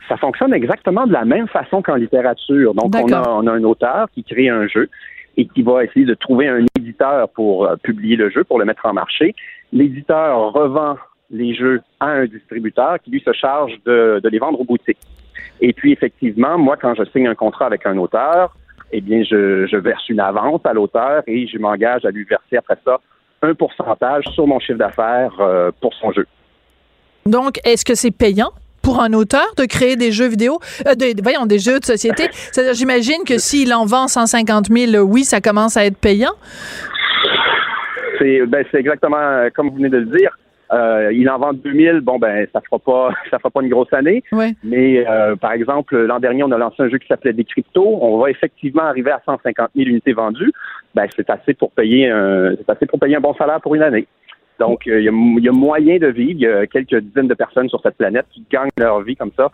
Ça fonctionne exactement de la même façon qu'en littérature. Donc, on a, on a un auteur qui crée un jeu et qui va essayer de trouver un éditeur pour euh, publier le jeu, pour le mettre en marché. L'éditeur revend les jeux à un distributeur qui, lui, se charge de, de les vendre aux boutiques. Et puis, effectivement, moi, quand je signe un contrat avec un auteur, eh bien, je, je verse une avance à l'auteur et je m'engage à lui verser après ça un pourcentage sur mon chiffre d'affaires euh, pour son jeu.
Donc, est-ce que c'est payant? Pour un auteur de créer des jeux vidéo, euh, voyons, des jeux de société. C'est-à-dire, j'imagine que s'il en vend 150 000, oui, ça commence à être payant.
C'est ben, exactement euh, comme vous venez de le dire. Euh, il en vend 2000, bon ben ça fera pas ça fera pas une grosse année. Mais euh, par exemple l'an dernier on a lancé un jeu qui s'appelait des cryptos. On va effectivement arriver à 150 000 unités vendues. Ben c'est assez pour payer un c'est assez pour payer un bon salaire pour une année. Donc euh, il y, a, moyen de vivre. Il y a quelques dizaines de personnes sur cette planète qui gagnent leur vie comme ça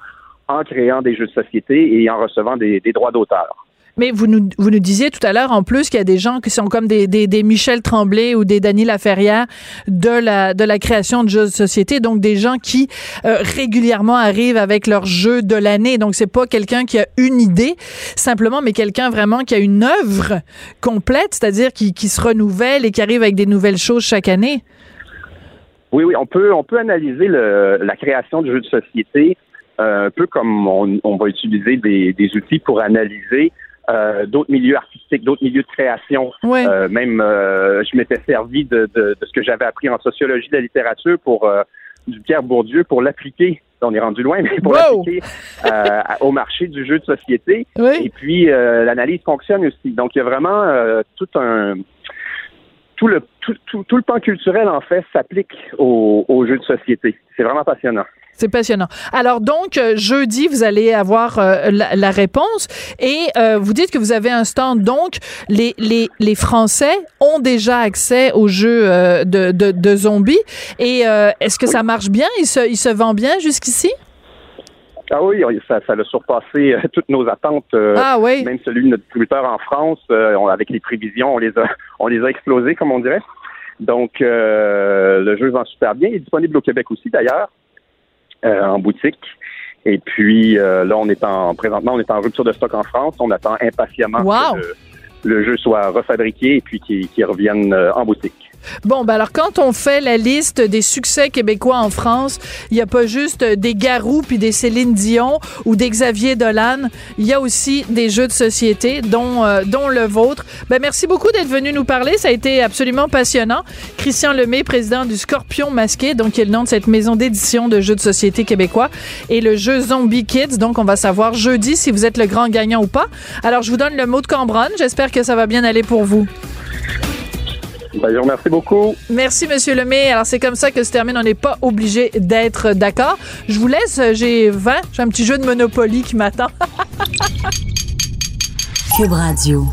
en créant des jeux de société et en recevant des droits d'auteur.
Mais vous nous, vous nous disiez tout à l'heure, en plus, qu'il y a des gens qui sont comme des, des, des, Michel Tremblay ou des Dany Laferrière de la, de la création de jeux de société. Donc, des gens qui euh, régulièrement arrivent avec leur jeu de l'année. Donc, c'est pas quelqu'un qui a une idée simplement, mais quelqu'un vraiment qui a une œuvre complète, c'est-à-dire qui, qui se renouvelle et qui arrive avec des nouvelles choses chaque année.
Oui, oui, on peut, on peut analyser le, la création de jeux de société euh, un peu comme on, on va utiliser des, des outils pour analyser euh, d'autres milieux artistiques, d'autres milieux de création. Euh, même, euh, je m'étais servi de, de, ce que j'avais appris en sociologie de la littérature pour du Pierre Bourdieu pour l'appliquer. On est rendu loin, mais pour l'appliquer au marché du jeu de société. Et puis, l'analyse fonctionne aussi. Donc, il y a vraiment tout un tout le tout, tout, le pan culturel en fait s'applique aux au jeux de société. C'est vraiment passionnant.
C'est passionnant. Alors donc, euh, jeudi, vous allez avoir euh, la, réponse et euh, vous dites que vous avez un stand. Donc, les, les, les Français ont déjà accès aux jeux de, de, de, zombies. Et est-ce que ça marche bien? Il se, il se vend bien jusqu'ici?
Ah oui, ça, ça a surpassé toutes nos attentes.
ah oui.
Même celui de notre distributeur en France, avec les prévisions, on les a, on les a explosés, comme on dirait. Donc, le jeu vend super bien. Il est disponible au Québec aussi, d'ailleurs. Euh, en boutique. Et puis euh, là, on est en présentement, on est en rupture de stock en France. On attend impatiemment que le, jeu soit refabriqué et puis qu'il revienne euh, en boutique.
Bon, ben alors quand on fait la liste des succès québécois en France, il n'y a pas juste des Garous puis des Céline Dion ou des Xavier Dolan. Il y a aussi des jeux de société, dont, euh, dont le vôtre. Ben merci beaucoup d'être venu nous parler. Ça a été absolument passionnant. Christian Lemay, président du Scorpion Masqué, donc qui est le nom de cette maison d'édition de jeux de société québécois, et le jeu Zombie Kids. Donc on va savoir jeudi si vous êtes le grand gagnant ou pas. Alors je vous donne le mot de Cambronne. J'espère que ça va bien aller pour vous.
Ben, je vous remercie beaucoup.
Merci, Monsieur Lemay. Alors, c'est comme ça que se termine. On n'est pas obligé d'être d'accord. Je vous laisse. J'ai 20. J'ai un petit jeu de Monopoly qui m'attend.
Cube Radio.